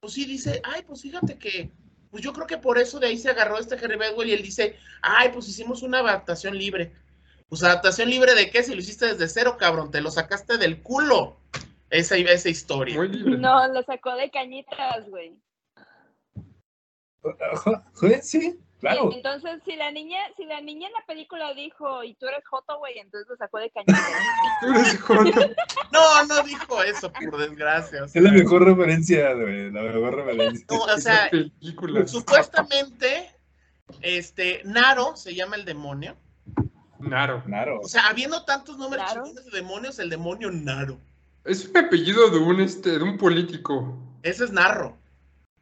pues sí dice, ay, pues fíjate que, pues yo creo que por eso de ahí se agarró este Henry Bedwell y él dice, ay, pues hicimos una adaptación libre. Pues adaptación libre de qué, si lo hiciste desde cero, cabrón, te lo sacaste del culo. Esa, esa historia. Muy libre. No, lo sacó de cañitas, güey. Sí, claro. Y entonces, si la niña, si la niña en la película dijo, y tú eres Joto, güey, entonces lo sacó de cañitas. Tú eres joto. No, no dijo eso, por desgracia. o sea. Es la mejor referencia, güey. La mejor referencia. No, o sea, película. supuestamente, este, Naro se llama el demonio. Naro. Claro. O sea, habiendo tantos nombres Naro. de demonios, el demonio Naro. Es un apellido de un este, de un político. Ese es Narro.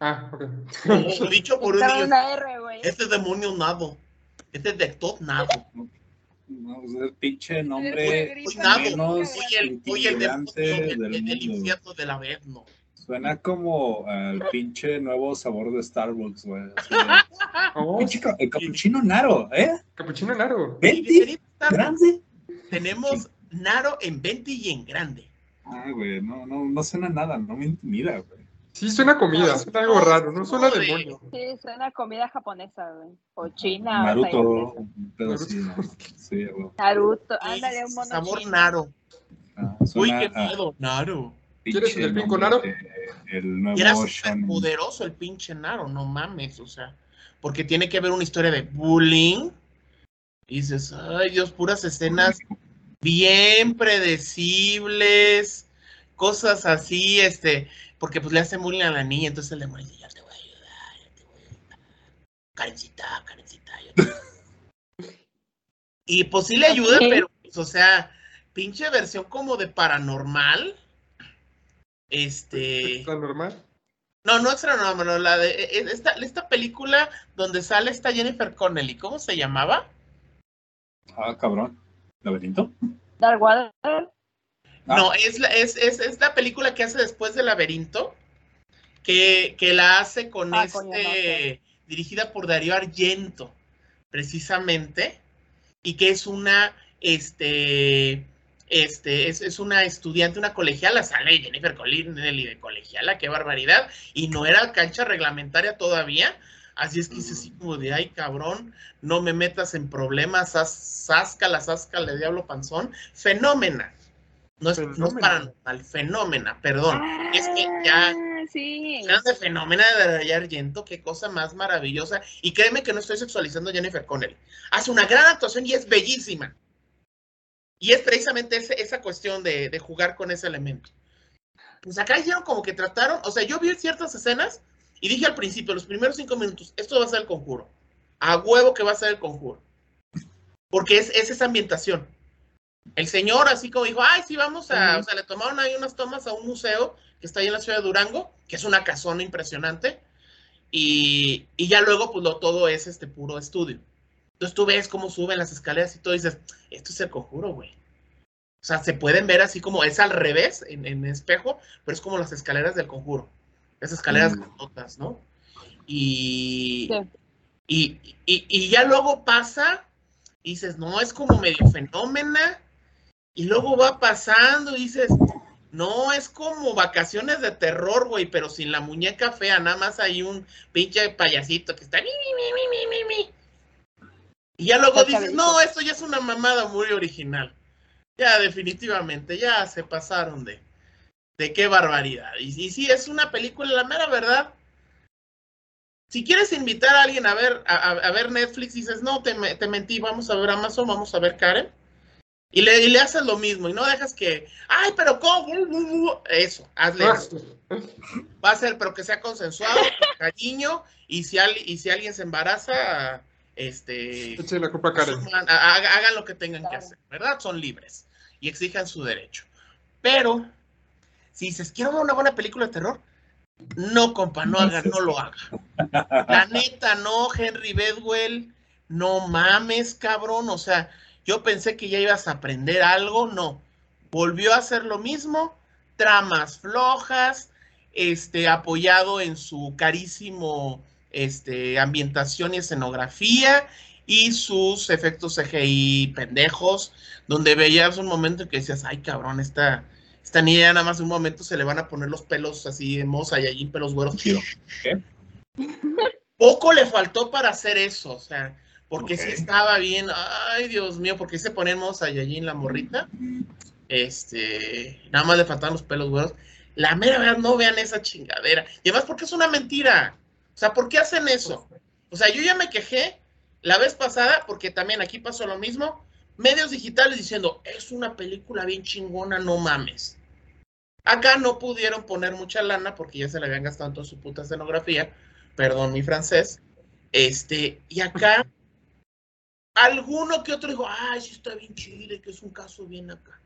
Ah, ok. Dicho por un niño, este demonio Nado. Este de Tot Nado. No, pues, el pinche nombre nada. menos el, el del, del del infierno de la vez, no. Suena como al pinche nuevo sabor de Starbucks, güey. Oh, el capuchino Naro, ¿eh? Capuchino Naro. ¿Grande? Tenemos Naro en 20 y en grande. Ah, güey, no, no, no suena nada, no me intimida, güey. Sí, suena comida, No, suena algo no, raro, no suena no, de- demonio. Sí, suena comida japonesa, güey. O china. o Naruto, pedo así, ¿no? Sí, güey. Naruto, Sí, ándale, un mono sabor chino. Naro. Ah, Uy, qué a miedo, Naro. ¿Quieres el delfín con nombre aro? de- El Y era shonen. poderoso el pinche Naro, no mames, o sea, porque tiene que haber una historia de bullying. Y dices, ay Dios, puras escenas bien predecibles, cosas así, este, porque pues le hacen bullying a la niña, entonces el demonio dice, ya te voy a ayudar, ya te voy a ayudar. Karencita, Karencita, yo te-". Y pues sí le ayuda, pero, pues, o sea, pinche versión como de paranormal. Este. ¿Está normal? No, no extra no, no, la de e- e- esta, esta película donde sale esta Jennifer Connelly, ¿cómo se llamaba? Ah, cabrón. ¿Laberinto? Dark Water. Ah. No, es la, es, es, es la película que hace después de Laberinto, que, que la hace con Ah, este, coño, no sé. dirigida por Darío Argento, precisamente, y que es una, este, este, es, es una estudiante, una colegiala, sale Jennifer Connelly de colegiala, qué barbaridad, y no era cancha reglamentaria todavía, así es que es así como de, ay cabrón, no me metas en problemas, sáscala, sáscala, diablo panzón, fenómena. No es, no es paranormal, fenómena, perdón. es que ya- Ah, Sí. Grande fenómena de Darío Argento, qué cosa más maravillosa. Y créeme que no estoy sexualizando a Jennifer Connelly. Hace una gran actuación y es bellísima. Y es precisamente ese- esa cuestión de, de jugar con ese elemento. Pues acá hicieron como que trataron, o sea, yo vi ciertas escenas y dije al principio, los primeros cinco minutos, esto va a ser el conjuro. A huevo que va a ser el conjuro. Porque es, es esa ambientación. El señor así como dijo, ay, sí, vamos a, o sea, le tomaron ahí unas tomas a un museo que está ahí en la ciudad de Durango, que es una casona impresionante, y, y ya luego, pues lo, todo es este puro estudio. Entonces tú ves cómo suben las escaleras y todo, y dices, esto es el conjuro, güey. O sea, se pueden ver así como, es al revés, en, en espejo, pero es como las escaleras del conjuro. Esas escaleras grandotas, ¿no? Y, Sí. y, y, y ya luego pasa, y dices, no, es como medio fenómena, y luego va pasando y dices, no, es como vacaciones de terror, güey, pero sin la muñeca fea, nada más hay un pinche payasito que está mi, mi, mi, mi, mi, mi, mi. Y ya luego dices, no, esto ya es una mamada muy original. Ya, definitivamente, ya se pasaron de. De qué barbaridad. Y, y sí, es una película, la mera verdad. Si quieres invitar a alguien a ver, a, ver Netflix, dices, no, te, te mentí, vamos a ver Amazon, vamos a ver Karen. Y le, y le haces lo mismo, y no dejas que, ay, pero ¿cómo? Eso, hazle eso. Va a ser, pero que sea consensuado, con cariño, y si, al- y si alguien se embaraza, este, Eche la culpa a Karen. asuman- ha- haga- hagan lo que tengan que hacer, ¿verdad? Son libres y exijan su derecho. Pero, si dices, quiero ver una buena película de terror, no, compa, no haga, no lo haga. La neta, no, Henry Bedwell, no mames, cabrón. O sea, yo pensé que ya ibas a aprender algo, no. Volvió a hacer lo mismo, tramas flojas, este, apoyado en su carísimo este, ambientación y escenografía y sus efectos CGI pendejos, donde veías un momento en que decías, ay cabrón, esta, esta niña nada más de un momento se le van a poner los pelos así en moza y allí pelos güeros. Poco le faltó para hacer eso, o sea, porque sí Ok. estaba bien, ay Dios mío, porque se ponemos a Saiyajin la morrita, este, nada más le faltaban los pelos güeros. La mera verdad, no vean esa chingadera. Y además, porque es una mentira. O sea, ¿por qué hacen eso? O sea, yo ya me quejé la vez pasada, porque también aquí pasó lo mismo. Medios digitales diciendo, es una película bien chingona, no mames. Acá no pudieron poner mucha lana porque ya se le habían gastado en toda su puta escenografía. Perdón mi francés. Este, y acá, alguno que otro dijo, ay, sí está bien chile, que es un caso bien acá.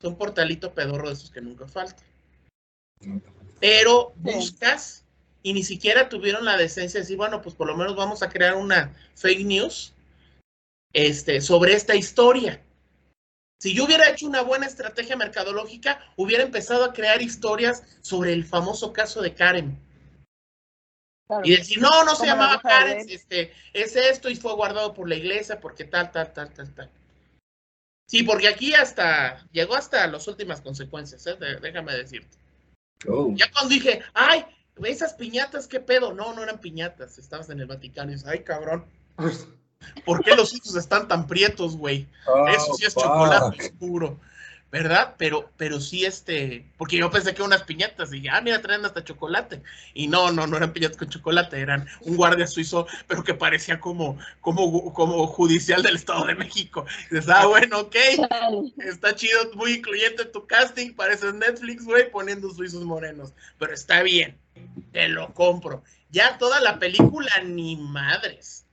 Son portalito pedorro de esos que nunca faltan. Pero buscas y ni siquiera tuvieron la decencia de decir, bueno, pues por lo menos vamos a crear una fake news este, sobre esta historia. Si yo hubiera hecho una buena estrategia mercadológica, hubiera empezado a crear historias sobre el famoso caso de Karen. Claro. Y decir, no, no se llamaba Karen, este, es esto y fue guardado por la iglesia porque tal, tal, tal, tal, tal. Sí, porque aquí hasta, llegó hasta las últimas consecuencias, ¿eh? De- déjame decirte. Oh, Ya cuando dije, ay, esas piñatas, ¿qué pedo? No, no eran piñatas, estabas en el Vaticano y dices, ay, cabrón, ¿por qué los hijos están tan prietos, güey? Oh, Eso sí es fuck. chocolate puro, ¿verdad? Pero, pero sí, este, porque yo pensé que unas piñatas y dije, ah, mira, traen hasta chocolate. Y no, no, no eran piñatas con chocolate, eran un guardia suizo, pero que parecía como, como, como judicial del Estado de México. Y dices, ah, bueno, ok, está chido, muy incluyente tu casting, pareces Netflix, güey, poniendo suizos morenos. Pero está bien, te lo compro. Ya toda la película, ni madres.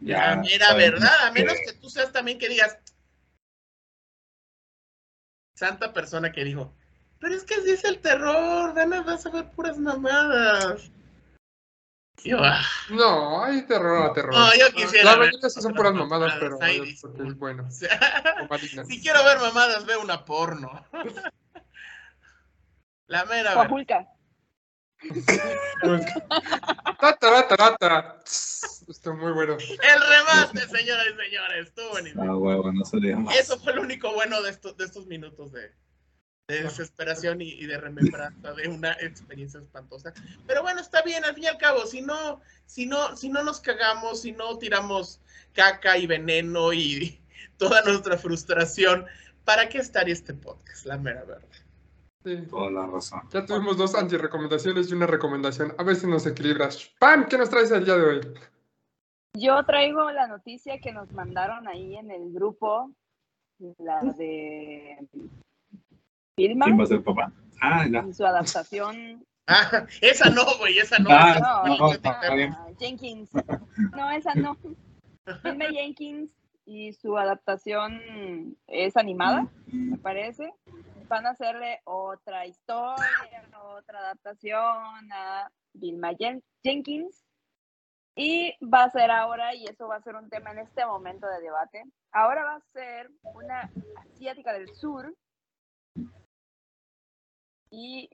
Ya, la mera verdad, a menos que tú seas también que digas, santa persona que dijo, pero es que así es el terror, van a, vas a ver puras mamadas. Yo, ah, No, hay terror a terror. No, yo quisiera La mayoría son puras mamadas, pero es porque es disculpa. bueno. o sea, si quiero ver mamadas, veo una porno. La mera verdad. Coajulca. Ta, ta, ta, ta, ta. Está muy bueno. El remate, señoras y señores, estuvo buenísimo. Ah, huevo, no sería más. Eso fue lo único bueno de estos, de estos minutos de, de desesperación y, y de remembranza de una experiencia espantosa. Pero bueno, está bien, al fin y al cabo, si no, si no, si no nos cagamos, si no tiramos caca y veneno y toda nuestra frustración, ¿para qué estaría este podcast? La mera verdad. Sí. Toda la razón. Ya tuvimos dos antirecomendaciones y una recomendación. A ver si nos equilibras. ¡Pam! ¿Qué nos traes el día de hoy? Yo traigo la noticia que nos mandaron ahí en el grupo, la de Filma ¿Quién va a ser papá? Ah, ya. y su adaptación. Ah, esa no, güey, esa no. Ah, No, no, no, ah, Jenkins. No, esa no. Filma Jenkins y su adaptación es animada, me parece. Van a hacerle otra historia, otra adaptación a Vilma Jen- Jenkins. Y va a ser ahora, y eso va a ser un tema en este momento de debate, ahora va a ser una asiática del sur. Y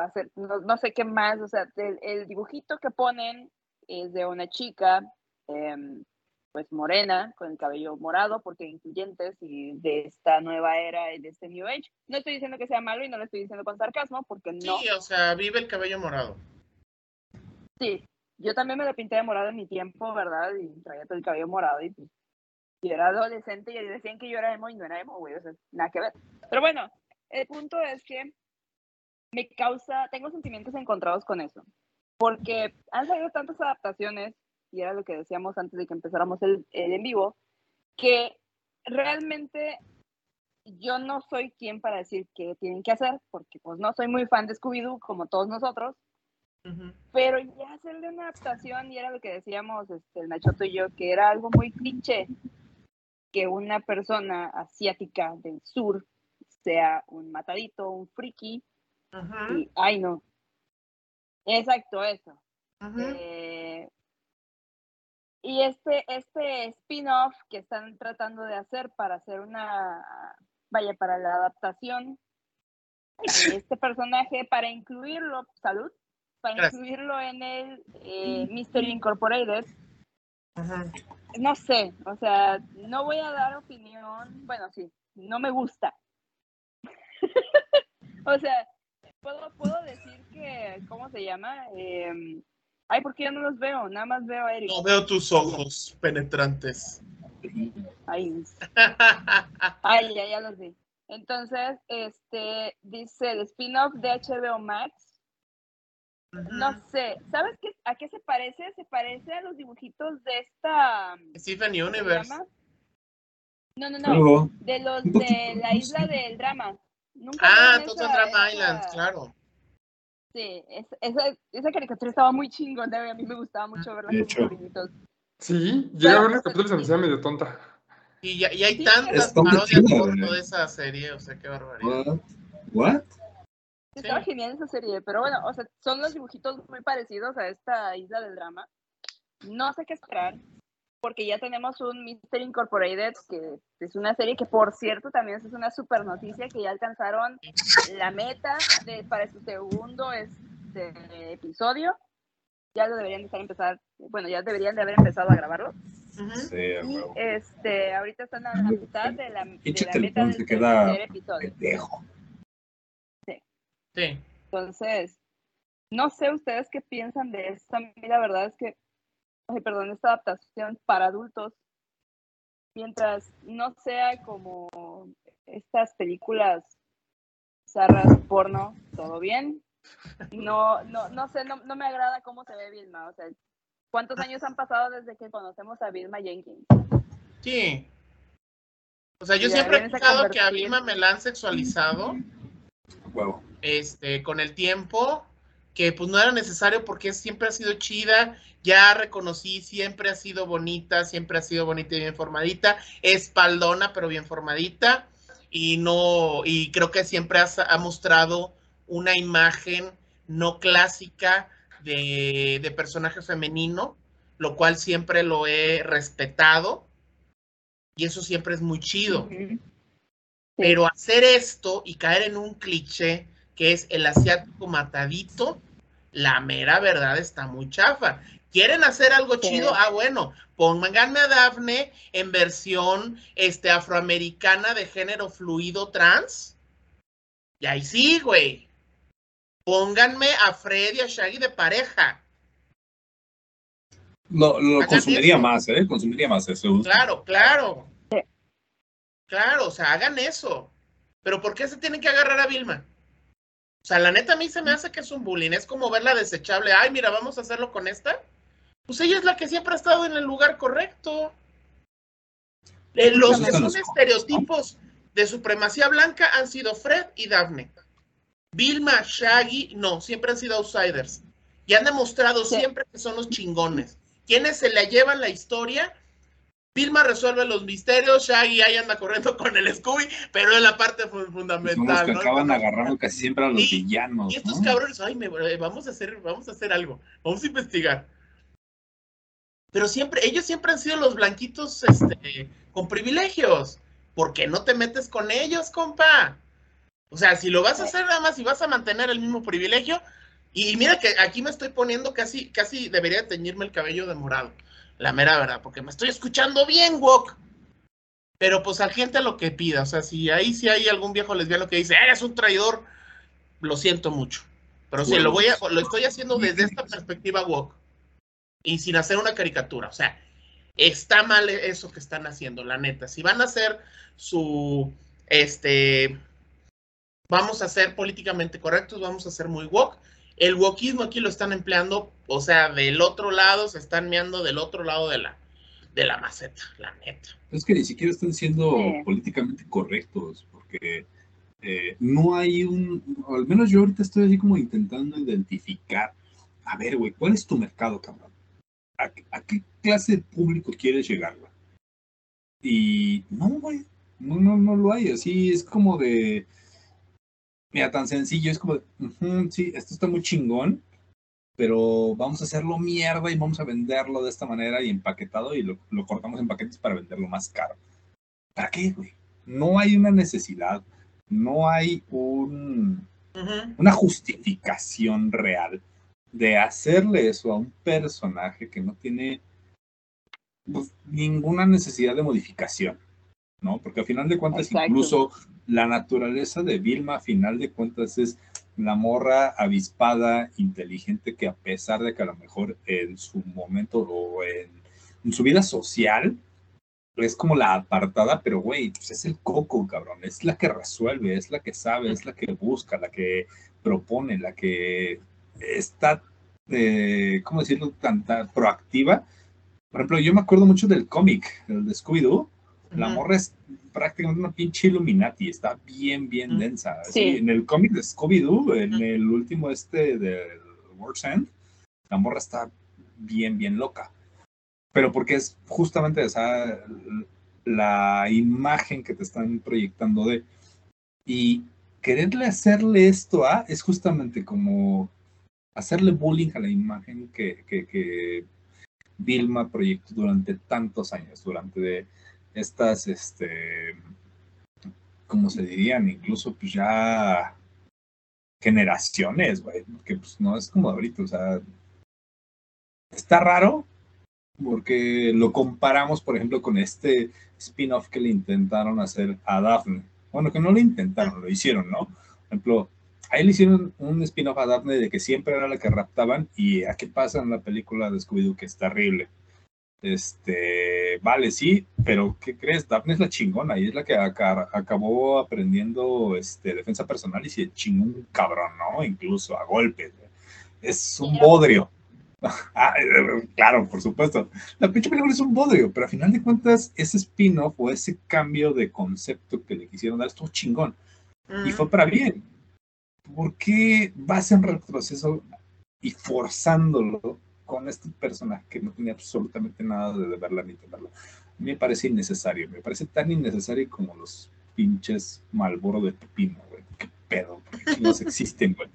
va a ser, no, no sé qué más, o sea, el, el dibujito que ponen es de una chica, em, pues morena, con el cabello morado, porque incluyentes y de esta nueva era y de este New Age. No estoy diciendo que sea malo y no lo estoy diciendo con sarcasmo, porque no. Sí, o sea, vive el cabello morado. Sí, yo también me lo pinté de morado en mi tiempo, ¿verdad? Y traía todo el cabello morado y pues, yo era adolescente y decían que yo era emo y no era emo, güey, o sea, nada que ver. Pero bueno, el punto es que me causa, tengo sentimientos encontrados con eso, porque han salido tantas adaptaciones, y era lo que decíamos antes de que empezáramos el, el en vivo, que realmente yo no soy quien para decir qué tienen que hacer, porque pues no soy muy fan de Scooby-Doo como todos nosotros, pero ya hacerle una adaptación y era lo que decíamos este, el Nachoto y yo, que era algo muy cliché, que una persona asiática del sur sea un matadito, un friki, y ay no. Exacto, eso. Eh, y este, este spin-off que están tratando de hacer para hacer una, vaya, para la adaptación de este personaje, para incluirlo, salud, para Gracias. incluirlo en el eh, Mystery Incorporated, Ujú. no sé, o sea, no voy a dar opinión, bueno, sí, no me gusta. o sea, puedo, puedo decir que, ¿cómo se llama? Eh, ay, ¿por qué yo no los veo? Nada más veo a Eric. No veo tus ojos penetrantes. Ay, ay, ya, ya los vi. Entonces, este, dice el spin-off de HBO Max. No sé, ¿sabes qué, a qué se parece? Se parece a los dibujitos de esta... Steven ¿cómo se Universe. No, no, no. De los de la isla del drama. ¿Nunca Ah, Total Drama esa- Island, claro. Sí, es- esa, esa caricatura estaba muy chingona y a mí me gustaba mucho verla De con mis. Sí, llega a ver los capítulos y se me hacía medio tonta. Y, ya- y hay Sí, tantas parodias güey. de esa serie, o sea, qué barbaridad. What? Estaba genial esa serie, pero bueno, o sea, son los dibujitos muy parecidos a esta isla del drama. No sé qué esperar, porque ya tenemos un Mystery Incorporated, que es una serie que, por cierto, también es una super noticia, que ya alcanzaron la meta de, para su segundo este, episodio. Ya lo deberían de estar empezar, bueno, ya deberían de haber empezado a grabarlo. Sí, Y este, ahorita están a la mitad de la, de la meta del queda tercer episodio. Pendejo. Sí. Entonces, no sé ustedes qué piensan de esto. A mí la verdad es que, perdón, esta adaptación para adultos, mientras no sea como estas películas zarras porno, todo bien. No, no, no sé, no, no me agrada cómo se ve Vilma. O sea, ¿cuántos años han pasado desde que conocemos a Vilma Jenkins? Sí. O sea, yo Ya siempre he pensado que a. Vilma me la han sexualizado Huevo. este, con el tiempo, que pues no era necesario porque siempre ha sido chida, ya reconocí, siempre ha sido bonita, siempre ha sido bonita y bien formadita, espaldona pero bien formadita, y no, y creo que siempre ha, ha mostrado una imagen no clásica de, de personaje femenino, lo cual siempre lo he respetado, y eso siempre es muy chido. Pero hacer esto y caer en un cliché que es el asiático matadito, la mera verdad está muy chafa. ¿Quieren hacer algo Sí. chido? Ah, bueno, pónganme a Daphne en versión este, afroamericana de género fluido trans. Y ahí sí, güey. Pónganme a Freddy y a Shaggy de pareja. Lo, lo consumiría más, ¿eh? Consumiría más eso. Claro, claro. Claro, o sea, hagan eso. Pero ¿por qué se tienen que agarrar a Vilma? O sea, la neta a mí se me hace que es un bullying. Es como verla desechable. Ay, mira, vamos a hacerlo con esta. Pues ella es la que siempre ha estado en el lugar correcto. Eh, los que son estereotipos de supremacía blanca han sido Fred y Daphne. Vilma, Shaggy, no, siempre han sido outsiders. Y han demostrado Sí. siempre que son los chingones. Quienes se le llevan la historia Vilma resuelve los misterios, Shaggy ahí anda corriendo con el Scooby, pero es la parte fu- Son los fundamental, que ¿no? acaban agarrando casi siempre a los Y- villanos. Y estos ¿no? cabrones, ay, me- eh, vamos a hacer, vamos a hacer algo, vamos a investigar. Pero siempre, ellos siempre han sido los blanquitos, este, con privilegios. ¿Por qué no te metes con ellos, compa? O sea, si lo vas a hacer nada más y vas a mantener el mismo privilegio, y, y mira que aquí me estoy poniendo casi, casi debería teñirme el cabello de morado. La mera verdad, porque me estoy escuchando bien, Wok. Pero pues al gente lo que pida. O sea, si ahí sí hay algún viejo lesbiano que dice, eres un traidor, lo siento mucho. Pero sí, lo voy a, lo estoy haciendo desde esta perspectiva Wok. Y sin hacer una caricatura. O sea, está mal eso que están haciendo, la neta. Si van a hacer su este vamos a ser políticamente correctos, vamos a ser muy woke. El wokismo aquí lo están empleando, o sea, del otro lado, se están meando del otro lado de la, de la maceta, la neta. Es que ni siquiera están siendo Sí. políticamente correctos, porque eh, no hay un, al menos yo ahorita estoy así como intentando identificar, a ver, güey, ¿cuál es tu mercado, cabrón? ¿A, a qué clase de público quieres llegar, güey? Y no, güey, no, no, no lo hay, así es como de, mira, tan sencillo, es como, de, "Ujú, sí, esto está muy chingón, pero vamos a hacerlo mierda y vamos a venderlo de esta manera y empaquetado y lo, lo cortamos en paquetes para venderlo más caro. ¿Para qué, güey? No hay una necesidad, no hay un, una justificación real de hacerle eso a un personaje que no tiene pues, ninguna necesidad de modificación, ¿no? Porque al final de cuentas, Exacto. incluso la naturaleza de Vilma, a final de cuentas, es la morra avispada, inteligente, que a pesar de que a lo mejor en su momento o en, en su vida social es como la apartada, pero güey, pues es el coco, cabrón, es la que resuelve, es la que sabe, es la que busca, la que propone, la que está, eh, ¿cómo decirlo?, tan, tan proactiva. Por ejemplo, yo me acuerdo mucho del cómic, el de Scooby-Doo. La morra es prácticamente una pinche Illuminati, está bien, bien Mm. densa. Sí. En el cómic de Scooby-Doo, en Mm. el último este del World's End, la morra está bien, bien loca. Pero porque es justamente esa la imagen que te están proyectando de. Y quererle hacerle esto a es justamente como hacerle bullying a la imagen que, que, que Vilma proyectó durante tantos años, durante de estas, este, ¿cómo se dirían? Incluso pues ya generaciones, güey, que pues no es como ahorita, o sea, está raro porque lo comparamos, por ejemplo, con este spin-off que le intentaron hacer a Daphne. Bueno, que no lo intentaron, lo hicieron, ¿no? Por ejemplo, ahí le hicieron un spin-off a Daphne de que siempre era la que raptaban y a qué pasa en la película de Scooby-Doo que es terrible. Este, vale, sí, pero ¿qué crees? Daphne es la chingona y es la que aca- acabó aprendiendo este, defensa personal y se chingó un cabrón, ¿no? Incluso a golpes. Es un bodrio. Ah, claro, por supuesto. La pinche película es un bodrio, pero a final de cuentas, ese spin-off o ese cambio de concepto que le quisieron dar estuvo chingón y fue para bien. ¿Por qué vas en retroceso y forzándolo con este personaje que no tenía absolutamente nada de verla ni tenerla? A mí me parece innecesario, me parece tan innecesario como los pinches Malboro de pepino, güey. ¿Qué pedo? ¿Por qué chingados existen, güey?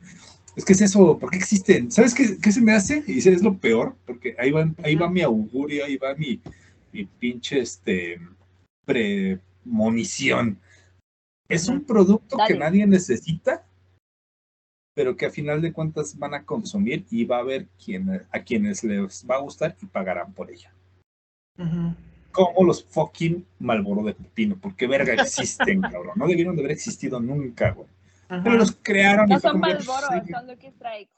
Es que es eso, ¿por qué existen? ¿Sabes qué, qué se me hace? Y es lo peor, porque ahí va, ahí va mi augurio, ahí va mi, mi pinche este, premonición. Es un producto que nadie necesita, pero que a final de cuentas van a consumir y va a haber quien, a quienes les va a gustar y pagarán por ella. Como los fucking Malboro de Pepino, porque verga existen, cabrón. No debieron de haber existido nunca, güey. Pero los crearon. No son de, Malboro, pues, son Lucky Strikes.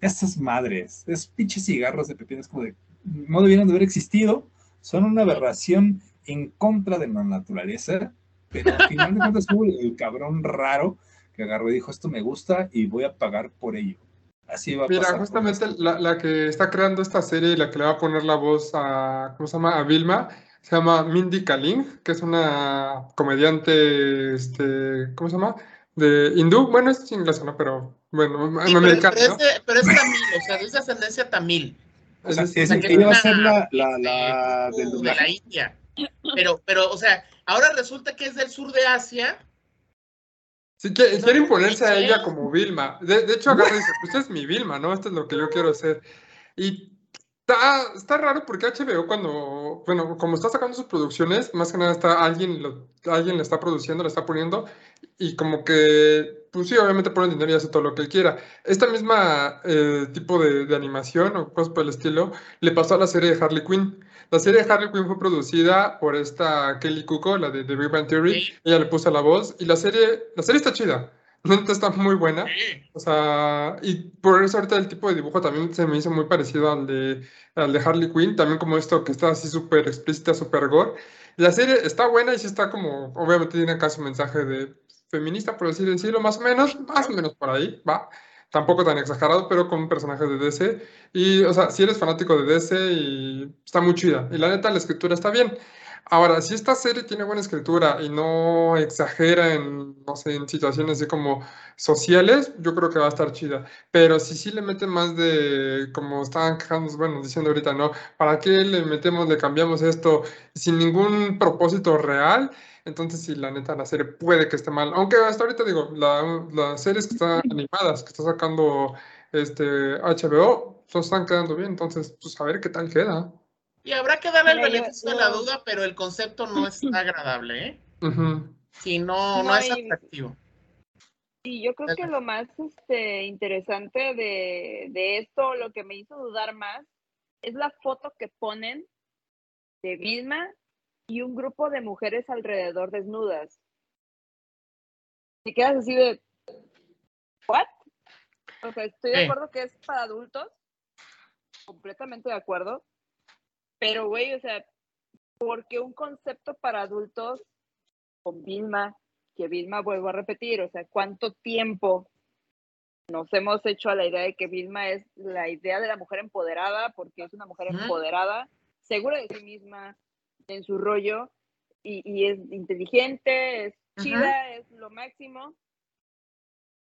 Esas madres, esos pinches cigarros de pepino, es como de, no debieron de haber existido, son una aberración en contra de la naturaleza, pero al final de cuentas el cabrón raro que agarró y dijo, esto me gusta y voy a pagar por ello. Así va a Mira, pasar. justamente la, la que está creando esta serie y la que le va a poner la voz a, ¿cómo se llama? A Vilma, se llama Mindy Kaling, que es una comediante, este, ¿cómo se llama? De hindú, bueno, es inglesa, ¿no? Pero, bueno, Sí, americana, pero ¿no? es de- pero es tamil, o sea, es de ascendencia tamil. O sea, o que ella va a ser la, la, la del de la. India. Pero, pero, o sea, ahora resulta que es del sur de Asia. Sí, que, quiere no imponerse a ella como Vilma. De, de hecho, agarra y dice, pues es mi Vilma, ¿no? Esto es lo que yo quiero hacer. Y está, está raro porque HBO cuando, bueno, como está sacando sus producciones, más que nada está alguien, lo, alguien le está produciendo, le está poniendo, y como que, pues sí, obviamente pone dinero y hace todo lo que él quiera. Esta misma eh, tipo de, de animación o cosas por el estilo, le pasó a la serie de Harley Quinn. La serie de Harley Quinn fue producida por esta Kelly Cuoco, la de The Big Bang Theory. Sí. Ella le puso la voz y la serie, la serie está chida. Neta está muy buena. Sí. O sea, y por eso ahorita el tipo de dibujo también se me hizo muy parecido al de, al de Harley Quinn, también como esto que está así súper explícita, súper gore. La serie está buena y sí está como, obviamente tiene acá su mensaje de feminista, por así decirlo, más o menos, más o menos por ahí, va. Tampoco tan exagerado, pero con personajes de DC. Y, o sea, si eres fanático de DC, y está muy chida. Y la neta, la escritura está bien. Ahora, si esta serie tiene buena escritura y no exagera en, no sé, en situaciones así como sociales, yo creo que va a estar chida. Pero si sí le meten más de, como estaban bueno, diciendo ahorita, ¿no? ¿Para qué le metemos, le cambiamos esto sin ningún propósito real? Entonces, sí, la neta, la serie puede que esté mal. Aunque hasta ahorita digo, la- las series que están animadas, que está sacando este HBO, pues están quedando bien. Entonces, pues a ver qué tal queda. Y habrá que darle el beneficio de la duda, pero el concepto no es agradable, ¿eh? Sí, no, no No, es atractivo. Y yo creo que lo más este, interesante de, de esto, lo que me hizo dudar más, es la foto que ponen de Vilma y un grupo de mujeres alrededor desnudas. Y quedas así de, ¿what? O sea, estoy de acuerdo que es para adultos, completamente de acuerdo, pero güey, o sea, porque un concepto para adultos con Vilma, que Vilma vuelvo a repetir, o sea, cuánto tiempo nos hemos hecho a la idea de que Vilma es la idea de la mujer empoderada, porque es una mujer empoderada, segura de sí misma, en su rollo, y, y es inteligente, es chida, es lo máximo.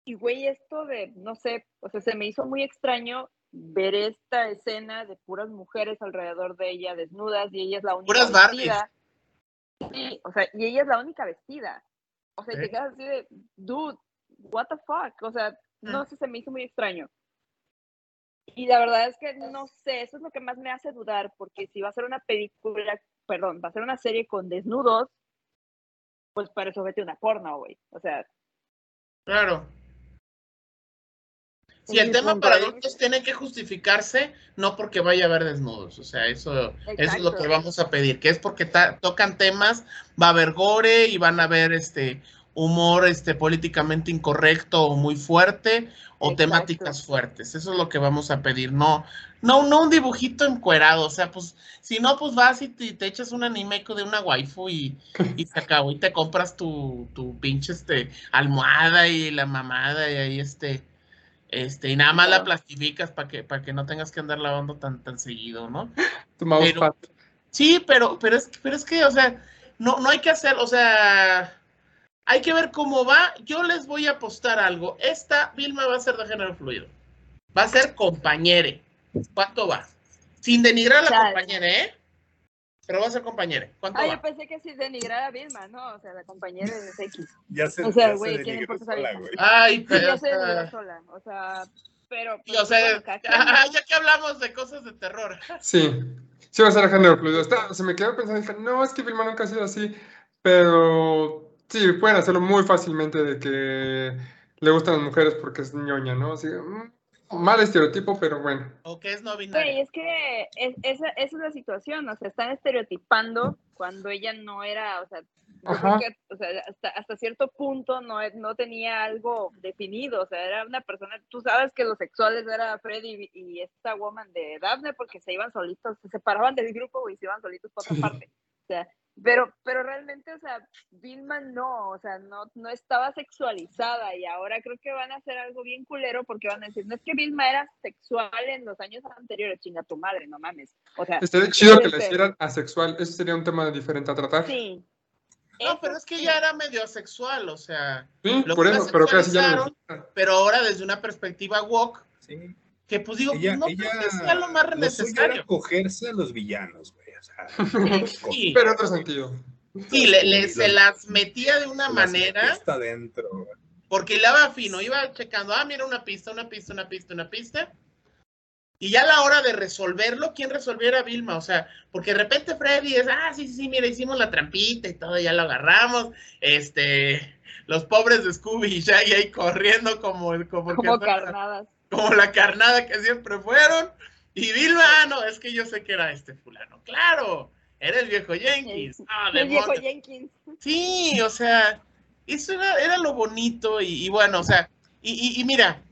Y güey, esto de, no sé, o sea, se me hizo muy extraño ver esta escena de puras mujeres alrededor de ella desnudas y ella es la única Puras Barbies. vestida. Sí, o sea, y ella es la única vestida. O sea, y Sí. te quedas así de, dude, what the fuck? O sea, no Mm. sé, se me hizo muy extraño. Y la verdad es que no sé, eso es lo que más me hace dudar, porque si va a ser una película, perdón, va a ser una serie con desnudos, pues para eso vete una porno, güey. O sea, Claro. Si el tema para adultos tiene que justificarse, no porque vaya a haber desnudos, o sea, eso, eso es lo que vamos a pedir, que es porque ta- tocan temas, va a haber gore y van a haber este humor este políticamente incorrecto o muy fuerte o Exacto. temáticas fuertes, eso es lo que vamos a pedir, no, no, no un dibujito encuerado, o sea, pues, si no, pues vas y te, te echas un anime de una waifu y, y se acabó, y te compras tu, tu pinche este almohada y la mamada y ahí este este, y nada más la plastificas para que, para que no tengas que andar lavando tan, tan seguido, ¿no? Tu Pero-. Sí, pero, pero es, pero es que, o sea, no, no hay que hacer, o sea, hay que ver cómo va. Yo les voy a apostar algo. Esta Vilma va a ser de género fluido. Va a ser compañere. ¿Cuánto va? Sin denigrar a la Chale. compañera, ¿eh? Pero va a ser compañere. ¿Cuánto Ah, va? yo pensé que si denigrar a Vilma, ¿no? O sea, la compañera de X. Ya se, O sea, ya se güey, ¿quién importa sola, güey. Ay, Sí, pero, ya se denigró sea, sola. O sea, pero. y, pues, o sea, bueno, ah, ya que hablamos de cosas de terror. Sí, sí va a ser género fluido. Está, se me quedó pensando, dije, no, es que Vilma nunca ha sido así, pero sí, pueden hacerlo muy fácilmente de que le gustan las mujeres porque es ñoña, ¿no? Así, mm, mal estereotipo, pero bueno. O que es no binario. es que es- esa, esa es la situación, o sea, están estereotipando cuando ella no era, o sea, yo creo Ajá. que o sea, hasta, hasta cierto punto no, no tenía algo definido, o sea, era una persona, tú sabes que los sexuales era Freddy y, y esta woman de Daphne porque se iban solitos, se separaban del grupo y se iban solitos por otra Sí. parte, o sea, pero, pero realmente, o sea, Vilma no, o sea, no, no estaba sexualizada y ahora creo que van a hacer algo bien culero porque van a decir, no es que Vilma era sexual en los años anteriores, chinga tu madre, no mames. O sea, Estaría chido que puede la hicieran asexual, eso sería un tema diferente a tratar. Sí. No, pero es que sí. ya era medio asexual, o sea, Sí, Lo por eso, pero casi ya no pero ahora desde una perspectiva woke, Sí. que pues digo, Ella, no ella, creo que sea lo más lo suyo necesario. era cogerse a los villanos, güey. O sea, Sí, Pero en otro sentido. sí, le, se las metía de una manera, adentro. güey. porque le daba fino, iba checando, ah, mira una pista, una pista, una pista, una pista. Y ya a la hora de resolverlo, ¿quién resolviera Vilma? O sea, porque de repente Freddy es, ah, sí, sí, sí, mira, hicimos la trampita y todo, ya lo agarramos. Este, los pobres de Scooby y Shaggy ahí corriendo como, como, Como carnadas. como la carnada que siempre fueron. Y Vilma, ah, no, es que yo sé que era este fulano. Claro, era el viejo Jenkins. Ah, El viejo. Jenkins. Sí, o sea, eso era, era lo bonito y, y bueno, o sea, y, y- y mira,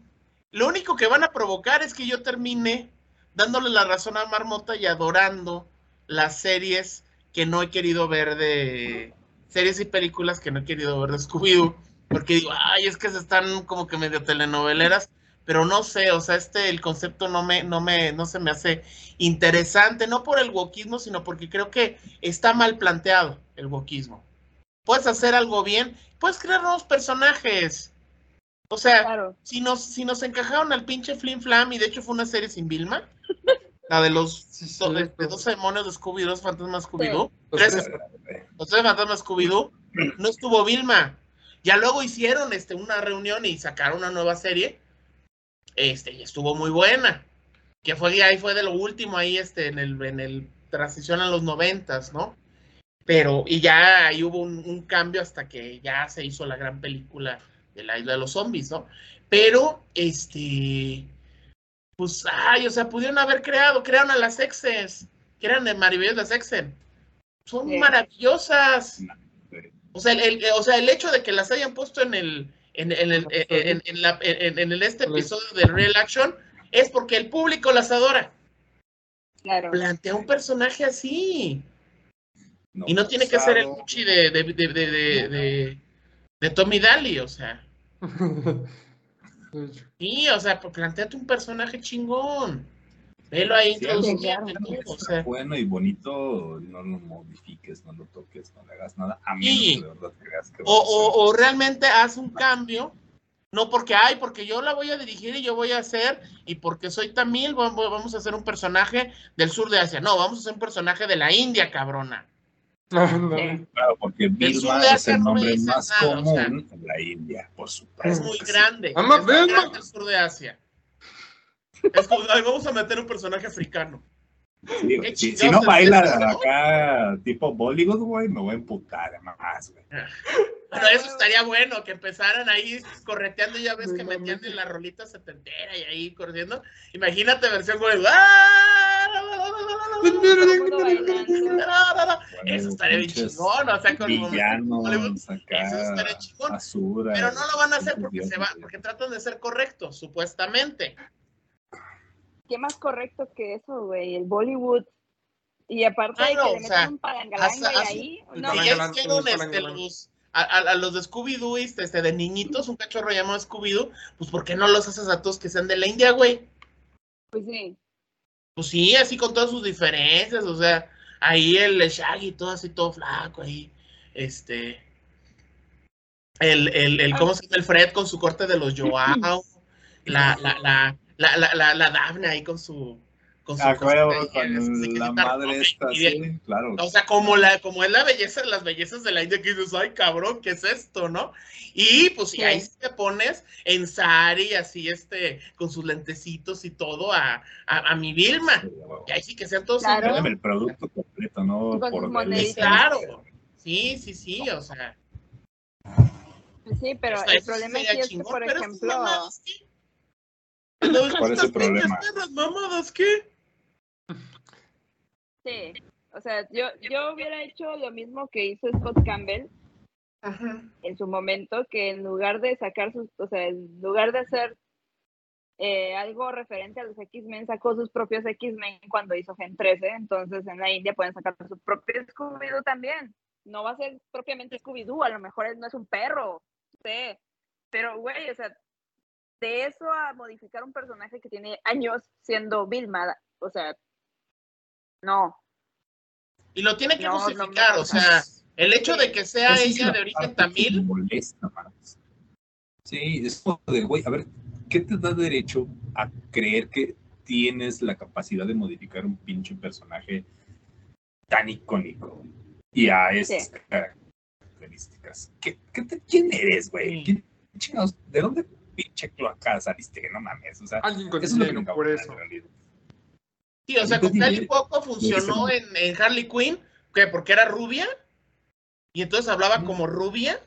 lo único que van a provocar es que yo termine dándole la razón a Marmota y adorando las series que no he querido ver de series y películas que no he querido ver de Scooby-Doo porque digo, ay, es que se están como que medio telenoveleras, pero no sé, o sea, este, el concepto no me, no me, no se me hace interesante, no por el wokismo, sino porque creo que está mal planteado el wokismo. Puedes hacer algo bien, puedes crear nuevos personajes. O sea, Claro. si nos, si nos encajaron al pinche Flim Flam, y de hecho fue una serie sin Vilma, la de los Sí, de, cierto. de 12 demonios de Scooby, dos fantasmas Scooby-Doo, Los tres fantasmas Scooby-Doo, no estuvo Vilma. Ya luego hicieron este, una reunión y sacaron una nueva serie. Este, y estuvo muy buena. Que fue ahí fue de lo último ahí, este, en el, en el transición a los noventas, ¿no? Pero, y ya ahí hubo un, un cambio hasta que ya se hizo la gran película de la isla de los zombies, ¿no? Pero, este, pues, ay, o sea, pudieron haber creado, crearon a las exes, que eran de Maribel las exen. Son Sí. maravillosas. O sea, el, el- o sea, el hecho de que las hayan puesto en el, en, en el, en, en la- este episodio del Real Action es porque el público las adora. Claro. Plantea un personaje así. Y no tiene que ser el. Gucci de, de, de, de, de, de- de Tommy Daly, o sea. De. Sí, o sea, planteate un personaje chingón. Velo ahí Sí, introducido que o sea. bueno y bonito, no lo modifiques, no lo toques, no le hagas nada, a Sí. que de verdad creas que va O, o, o realmente haz un cambio, no porque, ay, porque yo la voy a dirigir y yo voy a hacer, y porque soy tamil, va- va- vamos a hacer un personaje del sur de Asia. No, vamos a hacer un personaje de la India, cabrona. Claro, porque Vilma de es Asia el no me nombre dices más nada, o común sea. en la India, por supuesto. Es muy que grande. Es muy Vilma. grande el sur de Asia. Es como, vamos a meter un personaje africano. Sí, güey, Qué si, no baila acá tipo Bollywood, güey, me voy a emputar además, güey. Bueno, eso estaría bueno, que empezaran ahí correteando, ya ves que No metían mames. en la rolita setentera y ahí corriendo. Imagínate versión güey. ¡ah! Eso estaría bien chingón, o sea, con. Villanos acá, Eso estaría chingón. basura. Pero no lo van a hacer porque se va, porque tratan de ser correctos, supuestamente. ¿Qué más correcto que eso, güey? El Bollywood. Y aparte Claro, de o que le sea, metan un palangalanga ahí. No, y ya hicieron este, los, a, a- a los de Scooby-Doo, este, este, de niñitos, un cachorro llamado Scooby-Doo, pues ¿por qué no los haces a todos que sean de la India, güey? pues sí. Pues sí, así con todas sus diferencias, o sea, ahí el Shaggy, todo así, todo flaco, ahí, este, el, el, el ¿cómo se llama? El Fred con su corte de los Joao, la, la, la, la, la, la, la Daphne ahí con su, con su con así, la madre esta, y sí, claro. O sea, como la, como es la belleza, las bellezas de la India que dices, ay cabrón, ¿qué es esto, no? Y pues Sí. ahí sí te pones en sari, así este, con sus lentecitos y todo, a, a, a mi Vilma. Sí. Y ahí sí que sean todos Claro. el producto completo, no Y por claro. Sí, sí, sí, o sea. Pues sí, pero eso- el problema es que, por pero esas ejemplo. No, ¿Cuál es el problema? perras mamadas, ¿qué? sí. O sea, yo, yo hubiera hecho lo mismo que hizo Scott Campbell Ajá. en su momento, que en lugar de sacar sus, o sea, en lugar de hacer eh, algo referente a los X-Men, sacó sus propios X-Men cuando hizo Gen 13, entonces en la India pueden sacar su propio Scooby-Doo también. No va a ser propiamente Scooby-Doo, a lo mejor él no es un perro, no sé. Pero, güey, o sea, de eso a modificar un personaje que tiene años siendo Vilma, o sea, no. Y lo tiene que No, no justificar, o pasa. sea, el hecho de que sea ella la de origen tamil, me molesta más. Sí, es como de, güey, a ver, ¿qué te da derecho a creer que tienes la capacidad de modificar un pinche personaje tan icónico y a esas Sí. características? ¿Qué, qué te- ¿Quién eres, güey? Sí. ¿Quién chingados? ¿De dónde pinche cloaca saliste? Que no mames, o sea, Alguien con eso es lo que dinero, por eso. sí, o sea, con Cali Poco funcionó en, en Harley Quinn, ¿qué? Porque era rubia, y entonces hablaba como rubia.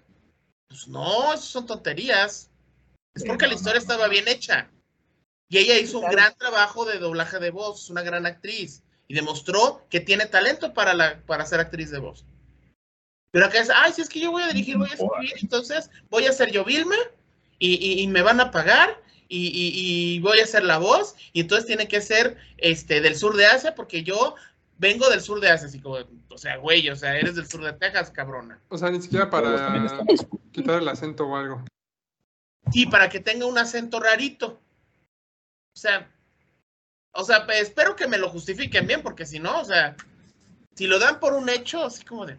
Pues no, eso son tonterías. Es porque la historia estaba bien hecha. Y ella hizo un gran trabajo de doblaje de voz, es una gran actriz. Y demostró que tiene talento para, la, para ser actriz de voz. Pero acá es, ay, si es que yo voy a dirigir, voy a escribir, entonces voy a ser yo Vilma y, y- y me van a pagar y, y- y voy a ser la voz y entonces tiene que ser este, del sur de Asia porque yo vengo del sur de Asia, así como, o sea, güey, o sea, eres del sur de Texas, cabrona. O sea, ni siquiera para quitar el acento o algo. Sí, para que tenga un acento rarito. O sea, o sea, pues, espero que me lo justifiquen bien, porque si no, o sea, si lo dan por un hecho, así como de.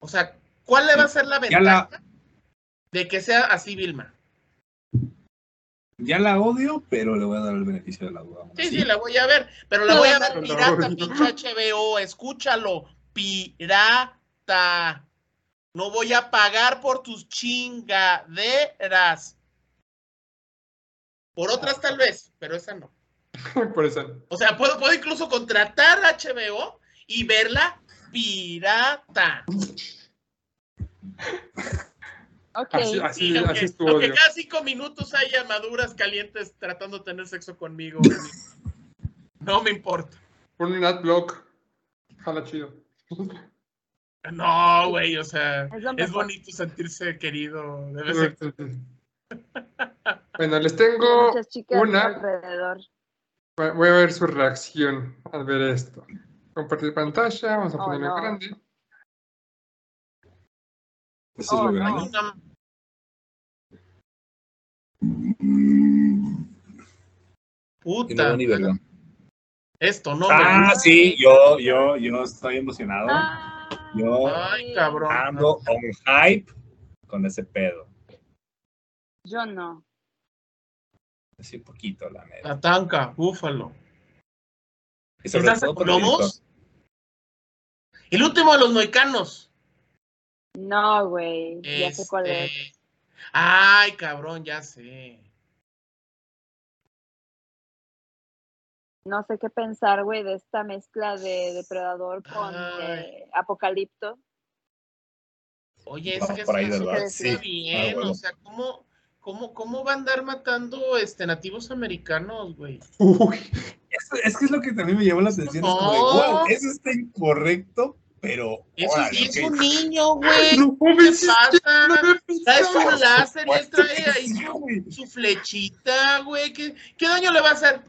O sea, ¿cuál le va a ser la Ya la- ventaja de que sea así Vilma? Ya la odio, pero le voy a dar el beneficio de la duda. Sí, sí, la voy a ver, pero la voy a ver pirata, no. pinche HBO, escúchalo, pirata. No voy a pagar por tus chingaderas. Por otras tal vez, pero esa no. Por eso. O sea, puedo, puedo incluso contratar HBO y verla pirata. Así, así, aunque, así es tu aunque odio. cada cinco minutos haya maduras calientes tratando de tener sexo conmigo. No me importa. Pon un adblock. Jala chido. No, güey, o sea, Es bonito sentirse querido. de vez en Bueno, les tengo una. alrededor. Voy a ver su reacción al ver esto. Compartir pantalla, vamos a Oh, ponerlo no. grande. Eso es Oh, lo no. grande. Una- Y no Puta, esto no Ah, me sí, yo, yo, yo estoy emocionado. Yo- Ay, cabrón. Ando on hype con ese pedo. Yo no. Así un poquito, la neta. La tanca, búfalo. ¿Estás con lobos? El último de los moicanos. No, güey. Ya sé cuál es. Este, Ay, cabrón, ya sé. No sé qué pensar, güey, de esta mezcla de Depredador con eh, Apocalipto. Oye, es que por ahí, bien. Ah, bueno. O sea, ¿cómo, cómo, ¿cómo va a andar matando este, nativos americanos, güey? Uy, Es, es que es lo que también me llamó la atención. Es como de, No. wow, eso está incorrecto, pero. Eso órale, sí es ok. un niño, güey. no ¿Qué pasa? no me Trae su láser y él trae que ahí su, su flechita, güey. ¿Qué, ¿Qué daño le va a hacer?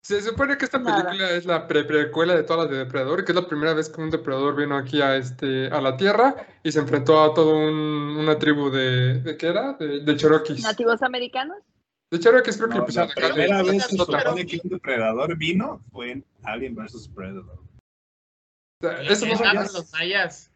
Se supone que esta Nada. película es la pre precuela de todas las de Depredador, que es la primera vez que un depredador vino aquí a este a la Tierra y se enfrentó a toda una tribu de, de ¿qué era? De, de Cherokees. ¿Nativos americanos? De Cherokees creo que No, empezaron la primera vez se de- supone que un depredador vino fue en Alien vs Predator. Sea, Eso no estaban los mayas.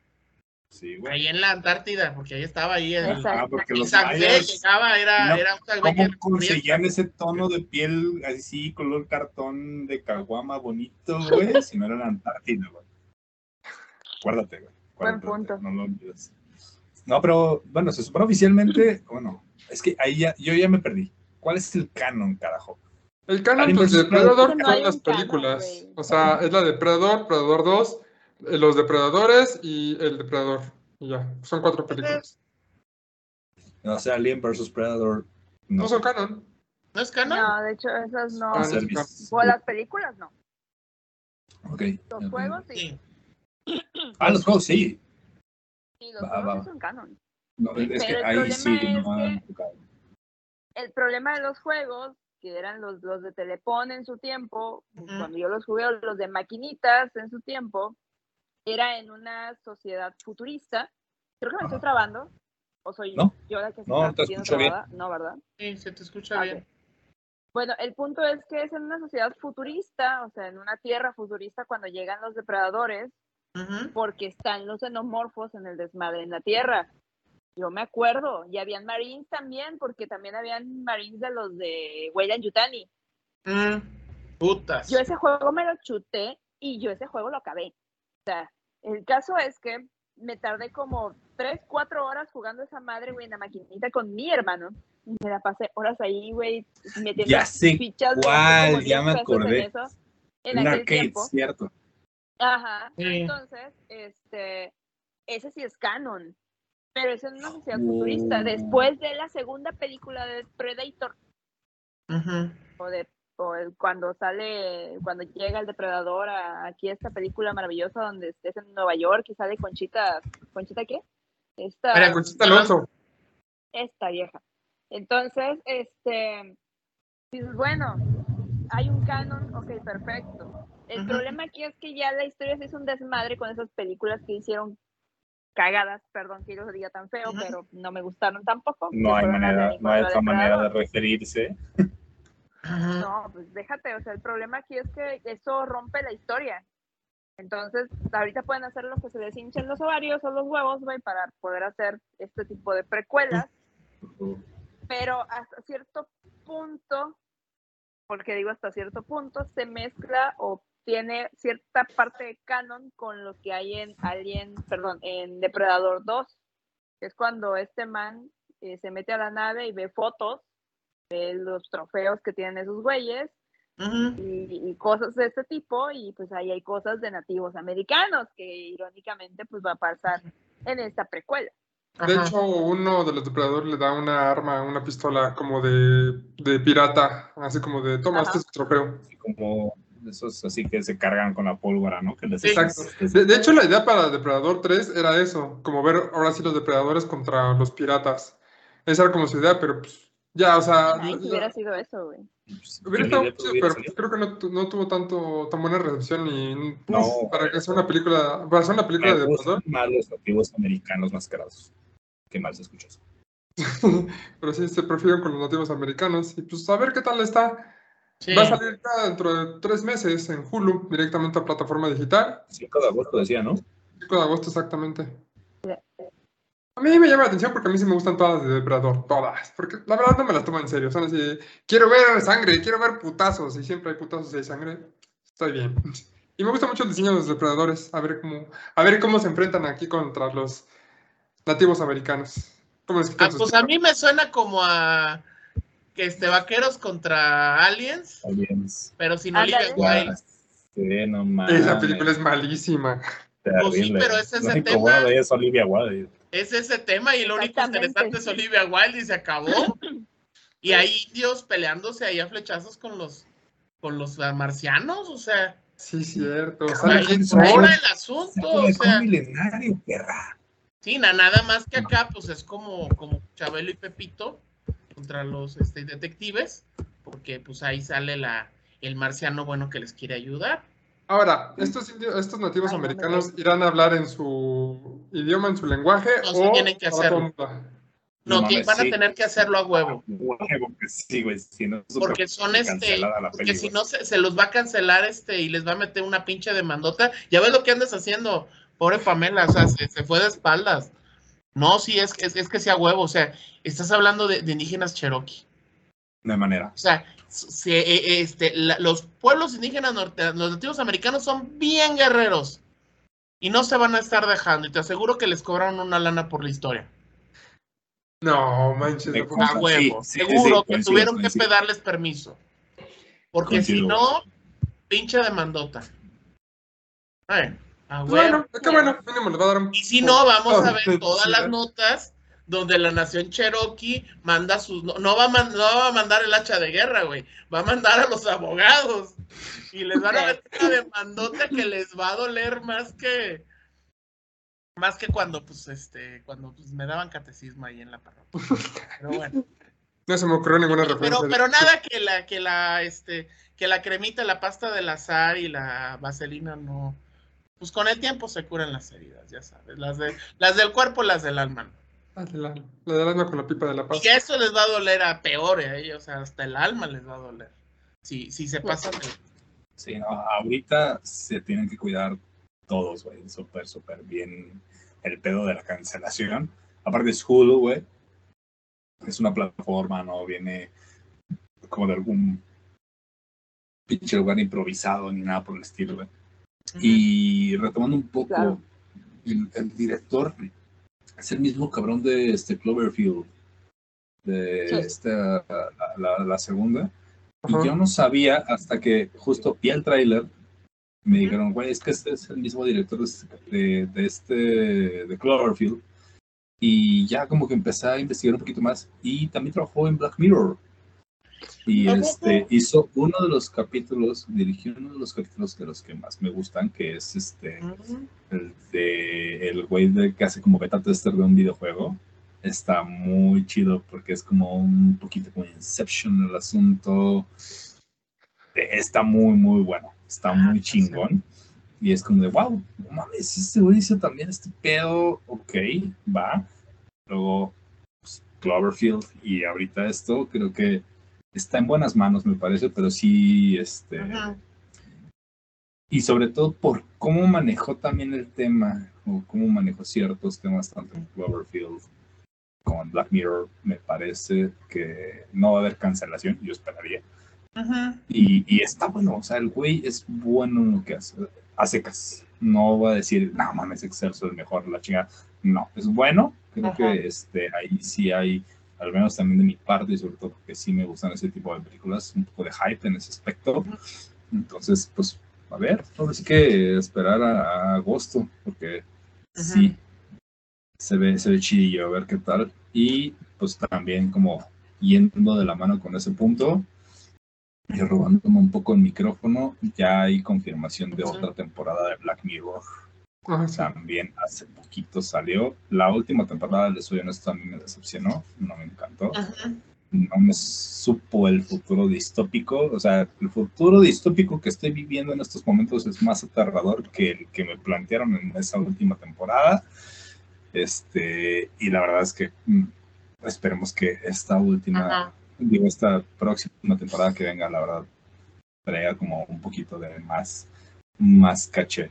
Sí, güey. Ahí en la Antártida, porque ahí estaba ahí el. Exacto. Ah, porque los mayas, llegaba, era, no, era un Isaac B ¿cómo que conseguían ese tono de piel así, color cartón de caguama bonito, güey? Si no era la Antártida, güey. Acuérdate, güey. Buen punto. No lo olvides. No, pero bueno, se supone oficialmente, bueno, es que ahí ya, yo ya me perdí. ¿Cuál es el canon, carajo? El canon pues, de. No son las canon, películas. O sea, es la de Predador, Predador 2, eh, los depredadores y el depredador. Y ya, son cuatro películas. O sea, Alien vs Predator. No, No son canon. ¿No es canon? No, de hecho, esas no. Ah. O las películas, no. Ok. Los juegos, sí. Ah, los juegos sí. Sí, los Va, juegos va. sí son canon. No, es que Pero el ahí problema sí es no han. El problema de los juegos, que eran los, los de Telepon en su tiempo, cuando yo los jugué, o los de maquinitas en su tiempo, era en una sociedad futurista. Creo que me estoy trabando. ¿O soy No. yo la que se No, está escucho bien. trabada? No, ¿verdad? Sí, se te escucha Ah, bien. Bueno, el punto es que es en una sociedad futurista, o sea, en una tierra futurista cuando llegan los depredadores, porque están los xenomorfos en el desmadre en la tierra. Yo me acuerdo, y habían marines también, porque también habían marines de los de Weyland Yutani. Mm, Putas. Yo ese juego me lo chuté y yo ese juego lo acabé. O sea, el caso es que me tardé como 3, 4 horas jugando esa madre, güey, en la maquinita con mi hermano. Y me la pasé horas ahí, güey, metiendo Ya sé fichas. de cuál, como ya 10 me pesos en acordé. eso, en aquel arcade, tiempo. cierto. Ajá. Sí. Entonces, este, ese sí es canon. Pero es en una sociedad Oh. futurista. Después de la segunda película de Predator, o de el- cuando sale, cuando llega el depredador a, aquí a esta película maravillosa donde estés en Nueva York y sale Conchita, ¿Conchita qué? Esta, Conchita Alonso. esta vieja. Entonces, este, dices, bueno, hay un canon, ok, perfecto. el problema aquí es que ya la historia se hizo un desmadre con esas películas que hicieron cagadas, perdón que yo lo diga tan feo, pero no me gustaron tampoco. No hay manera, no hay otra manera de referirse. No, pues déjate, o sea, el problema aquí es que eso rompe la historia. Entonces, ahorita pueden hacer lo que se les hinchen los ovarios o los huevos, güey, para poder hacer este tipo de precuelas, pero hasta cierto punto, porque digo hasta cierto punto, se mezcla o tiene cierta parte de canon con lo que hay en Alien, perdón, en Depredador 2, que es cuando este man eh, se mete a la nave y ve fotos de los trofeos que tienen esos güeyes Ujú. y, y cosas de este tipo y pues ahí hay cosas de nativos americanos que irónicamente pues va a pasar en esta precuela. De Ajá. hecho, uno de los depredadores le da una arma, una pistola como de, de pirata, así como de, toma, este es tu trofeo. Así como esos así que se cargan con la pólvora, ¿no? Que les. Exacto. De, de hecho, la idea para Depredador 3 era eso, como ver ahora sí los depredadores contra los piratas. Esa era como su idea, pero pues, ya, o sea, Ay, si hubiera sido eso, güey. hubiera ¿Qué estado chido, hubiera pero salido? creo que no, tu- no tuvo tanto, tan buena recepción y pues, No. para que sea una película, para hacer una película de Depredador, más los nativos americanos mascarados. Qué mal se escucha eso. pero sí se prefieren con los nativos americanos y pues a ver qué tal está. Sí. Va a salir ya dentro de tres meses en Hulu, directamente a plataforma digital. 5 de agosto decía, ¿no? 5 de agosto exactamente. A mí me llama la atención porque a mí sí me gustan todas las de Depredador, todas. Porque la verdad no me las tomo en serio. Son así, quiero ver sangre, quiero ver putazos. Y siempre hay putazos y hay sangre. Estoy bien. Y me gusta mucho el diseño de los depredadores. A ver cómo, a ver cómo se enfrentan aquí contra los nativos americanos. ¿Cómo les quitan Ah, pues a mí me suena como a que este vaqueros contra aliens, Aliens. pero sin. Olivia Wilde. Sí, no mames. Esa película es malísima. Pues sí, terrible. pero es ese Lo tema. bueno de ella es Olivia Wilde. Es ese tema y lo único interesante es Olivia Wilde y se acabó. Y hay indios peleándose ahí a flechazos con los con los marcianos, o sea, Sí, cierto. ahí, va el asunto, o un sea, milenario, perra. sí, na- nada más que acá, pues es como, como Chabelo y Pepito contra los este, detectives, porque pues ahí sale la, el marciano bueno que les quiere ayudar. Ahora, estos, indios- estos nativos Ay, americanos irán a hablar en su idioma, en su lenguaje, No, sí o tienen que hacerlo. No, No que mames, van a sí. tener que hacerlo a huevo. Huevo que sí, güey. Si no, Porque son este, porque si no se, se los va a cancelar este y les va a meter una pinche demandota. Ya ves lo que andas haciendo, pobre Pamela, o sea, se, se fue de espaldas. No, sí, es, que- es, es que sea huevo, o sea, estás hablando de, de indígenas cherokee. Hay manera. O sea, se- eh, este, la- los pueblos indígenas norte, los nativos americanos son bien guerreros y no se van a estar dejando. Y te aseguro que les cobraron una lana por la historia. No, manches. No A huevo, sí, sí, seguro sí, que coincido, tuvieron que pedirles permiso. Porque si no, pinche demandota. Ay, a huevo. Bueno, qué bueno, mínimo les va a dar un... Y si no, vamos a ver todas las notas donde la nación Cherokee manda sus... No, no va, a man- no va a mandar el hacha de guerra, güey. Va a mandar a los abogados. Y les van a meter una demandota que les va a doler más que... Más que cuando, pues, este... Cuando pues, me daban catecismo ahí en la parroquia. Pero bueno. No se me ocurrió ninguna Pero, referencia. pero nada que la, que la, este, que la cremita, la pasta del azar y la vaselina no. Pues con el tiempo se curan las heridas, ya sabes. Las de, las del cuerpo, las del alma. Ah, La, la del alma con la pipa de la paz. Y que eso les va a doler a peor, ¿eh? o sea, hasta el alma les va a doler. Si, si se pasan de- Sí, no, ahorita se tienen que cuidar todos, güey, súper, súper bien el pedo de la cancelación. Aparte es Hulu, güey. Es una plataforma, no viene como de algún pinche lugar improvisado ni nada por el estilo, güey. Y retomando un poco, Claro. el, el director es el mismo cabrón de este Cloverfield, de Sí. esta, la, la- la segunda. Y yo no sabía hasta que justo vi el tráiler, me dijeron, güey, es que este es el mismo director este- de, de este, de Cloverfield. Y ya como que empecé a investigar un poquito más. Y también trabajó en Black Mirror. Y este, hizo uno de los capítulos, dirigió uno de los capítulos de los que más me gustan, que es este, Ujú. el de el güey de que hace como beta tester de un videojuego. Está muy chido porque es como un poquito como Inception el asunto. está muy, muy bueno. Está muy chingón. Y es como de, wow, no mames, este güey hizo también este pedo. Ok, va. Luego, pues, Cloverfield y ahorita esto, creo que está en buenas manos, me parece, pero sí, este. Ajá. Y sobre todo por cómo manejó también el tema, o cómo manejó ciertos temas, tanto en Cloverfield como en Black Mirror, me parece que no va a haber cancelación, yo esperaría. Ajá. Y, y está bueno, o sea, el güey es bueno en lo que hace, a secas. No va a decir, no mames, Excelso es mejor, la chingada. No, es bueno, creo Ajá. que este, ahí sí hay, al menos también de mi parte, y sobre todo porque sí me gustan ese tipo de películas, un poco de hype en ese aspecto. Entonces, pues, a ver, ahora sí que esperar a, a agosto, porque sí, se ve, se ve chidillo, a ver qué tal. Y pues también como yendo de la mano con ese punto y robándome un poco el micrófono, ya hay confirmación de otra temporada de Black Mirror. Sí. También hace poquito salió. La última temporada, les soy honesto, a mí me decepcionó, no me encantó. Ajá. No me supo el futuro distópico. O sea, el futuro distópico que estoy viviendo en estos momentos es más aterrador que el que me plantearon en esa última temporada. Este, y la verdad es que mm, esperemos que esta última, Ajá. digo, esta próxima temporada que venga, la verdad, traiga como un poquito de más, más caché.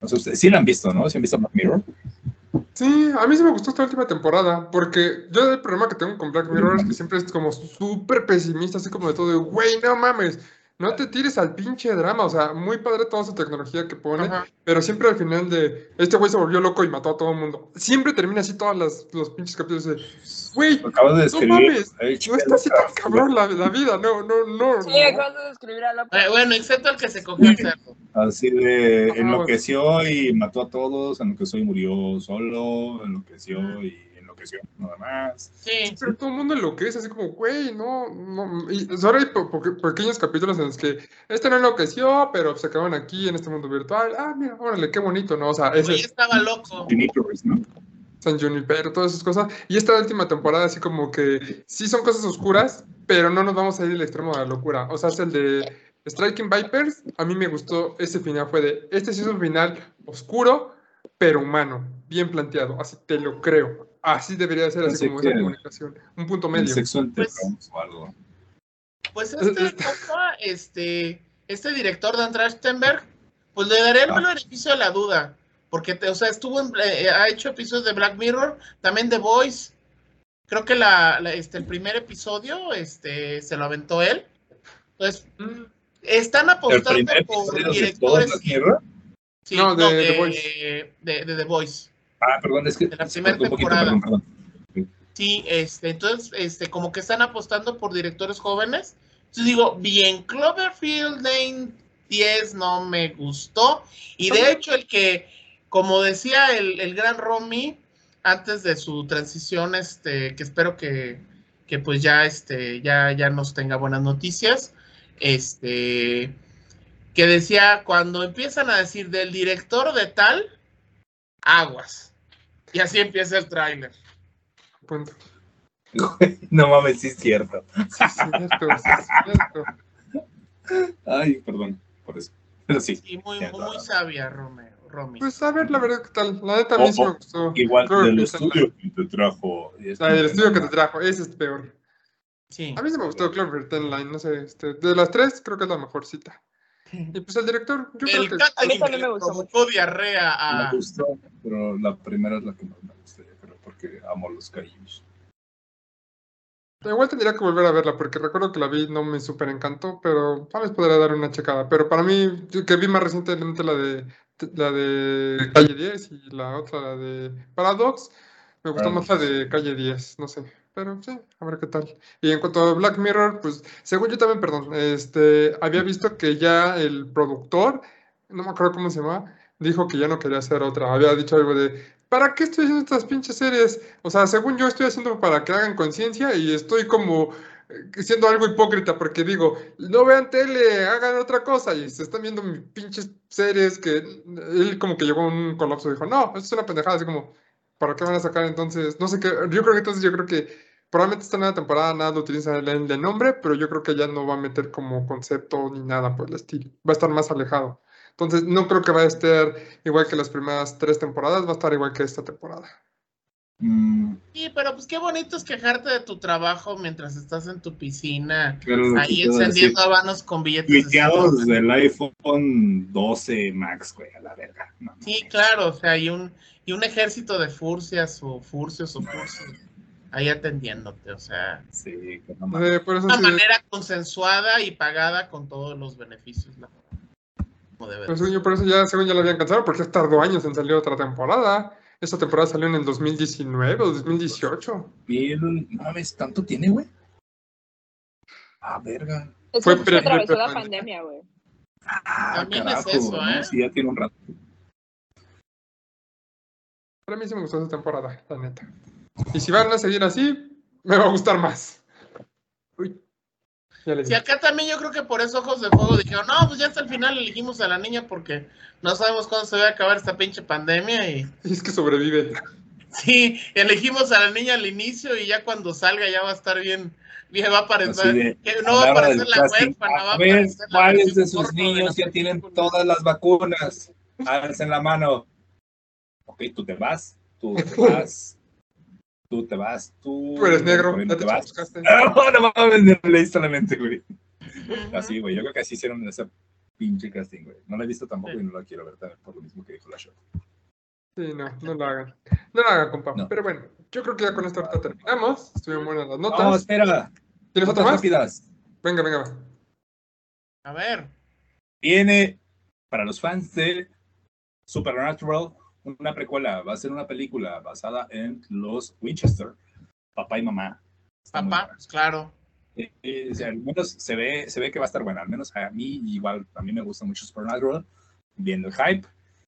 O sea, ustedes sí la han visto, ¿no? ¿Sí han visto Black Mirror? Sí, a mí sí me gustó esta última temporada, porque yo el problema que tengo con Black Mirror es que siempre es como súper pesimista, así como de todo, de, güey, no mames, no te tires al pinche drama, o sea, muy padre toda esa tecnología que pone, Ajá. pero siempre al final de, este güey se volvió loco y mató a todo el mundo. Siempre termina así todos los, los pinches capítulos de, güey, de no describir. mames, Ay, no está así tan cabrón la, la vida, no, no, no. Sí, no. acabas de describir a la Eh, Bueno, excepto el que se cogió el cerdo. Así de enloqueció y mató a todos, enloqueció y murió solo, enloqueció y enloqueció nada más. Sí. Pero todo el mundo enloquece, así como, güey, no, no. Y solo hay po- po- pequeños capítulos en los que este no enloqueció, pero se acaban aquí en este mundo virtual. Ah, mira, órale, qué bonito, ¿no? O sea, ese güey es estaba loco. San Junipero, todas esas cosas. Y esta última temporada, así como que sí son cosas oscuras, pero no nos vamos a ir al extremo de la locura. O sea, es el de Striking Vipers. A mí me gustó ese final, fue de, este sí es un final oscuro, pero humano, bien planteado. Así te lo creo. Así debería ser, así como esa comunicación. Un punto El medio. sexo entre Pues- hombres o algo. Pues este este, este director Dan Trachtenberg, pues le daré el Ah. beneficio de la duda. Porque, te- o sea, estuvo en, eh, ha hecho episodios de Black Mirror, también The Voice. Creo que la, la- este, el primer episodio, este, se lo aventó él. Entonces, Mm, están El apostando por episodio de directores. Black Mirror. sí, No, no, de de, The de, Voice. de- de The Voice. Ah, perdón, es que De la primera poquito, temporada. perdón, perdón. Sí, este, entonces, este, como que están apostando por directores jóvenes. Entonces digo, bien, Cloverfield Lane 10 no me gustó. Y de hecho, el que, como decía el, el gran Romy, antes de su transición, este, que espero que, que pues ya, este, ya, ya nos tenga buenas noticias, este, que decía, cuando empiezan a decir del director de tal, aguas. Y así empieza el tráiler. punto. No mames, sí es cierto. Sí, es cierto, sí, es cierto. Ay, perdón por eso. Pero sí, Sí, muy, sabia, Romeo, Romy. Pues a ver, la verdad, ¿qué tal? La neta a mí sí me gustó. igual Creo del que estudio que te trajo. este, Ah, el estudio que te trajo, ese es peor. Sí. A mí sí me gustó Clover Line, no sé, este, de las tres creo que es la mejor cita. Y pues el director, yo El creo que A mí catering que también me gustó provocó diarrea a... Me gustó, pero la primera es la que más me gusta, yo creo, porque amo los cariños. igual tendría que volver a verla porque recuerdo que la vi, no me súper encantó, pero tal vez podría dar una checada. Pero para mí, que vi más recientemente la de la de Calle 10 y la otra, la de Paradox, me gustó más la de Calle 10, no sé. Pero sí, a ver qué tal. Y en cuanto a Black Mirror, pues según yo también, perdón, este, había visto que ya el productor, no me acuerdo cómo se llama, dijo que ya no quería hacer otra. Había dicho algo de, ¿para qué estoy haciendo estas pinches series? O sea, según yo estoy haciendo para que hagan conciencia y estoy como eh, siendo algo hipócrita porque digo, no vean tele, hagan otra cosa y se están viendo mis pinches series que él como que llegó a un colapso y dijo, no, esto es una pendejada, así como, ¿para qué van a sacar entonces? No sé qué, yo creo que entonces yo creo que probablemente esta nueva temporada nada lo utiliza el de nombre, pero yo creo que ya no va a meter como concepto ni nada por el estilo. Va a estar más alejado. Entonces, no creo que va a estar igual que las primeras tres temporadas, va a estar igual que esta temporada. Mm, Sí, pero pues qué bonito es quejarte de tu trabajo mientras estás en tu piscina, ahí encendiendo habanos con billetes. de Tuiteados 50. del iPhone 12 Max, güey, a la verga. No, Sí, claro, o sea, hay un, y un ejército de furcias o furcios o furcios ahí atendiéndote, o sea, Sí, que no. Eh, eso una sí, manera consensuada y pagada con todos los beneficios de pues, yo por eso ya, según ya lo habían cansado, porque tardó años en salir otra temporada. Esta temporada salió en el 2019 o 2018. Mil- no mames, ¿tanto tiene, güey? Ah, verga. Es Fue pre- atravesó la pandemia, güey. Ah, También es carajo, eso, ¿no? ¿eh? Sí, ya tiene un rato. Para mí sí me gustó esa temporada, la neta. Y si van a seguir así, me va a gustar más. Uy. Ya dije. acá también yo creo que por eso Ojos de Fuego dijeron, no, pues ya hasta el final elegimos a la niña porque no sabemos cuándo se va a acabar esta pinche pandemia y Y es que sobrevive. sí, elegimos a la niña al inicio y ya cuando salga ya va a estar bien, bien va a aparecer, Así de, que no va a aparecer la huérfana, va a aparecer la ¿cuáles de sus de niños ya tienen todas las vacunas? Alcen la mano. Ok, tú te vas, tú te vas, tú te vas, tú. Tú eres negro, ya te te vas. Ah, no mames, me leí solamente, güey. Así, güey, yo creo que así hicieron ese pinche casting, güey. No la he visto tampoco Sí. y no la quiero ver también por lo mismo que dijo la show. Sí, no, no lo hagan. No lo hagan, compa. No. Pero bueno, yo creo que ya con esto ahorita terminamos. Estuvieron buenas las No, notas. espera. ¿Tienes otra más? rápidas. Venga, venga. va. A ver, Viene para los fans de Supernatural una precuela. Va a ser una película basada en los Winchester, papá y mamá. Está papá, claro. Eh, eh, o sea, al menos se ve, se ve que va a estar buena. Al menos a mí, igual, a mí me gusta mucho Supernatural, viendo el hype.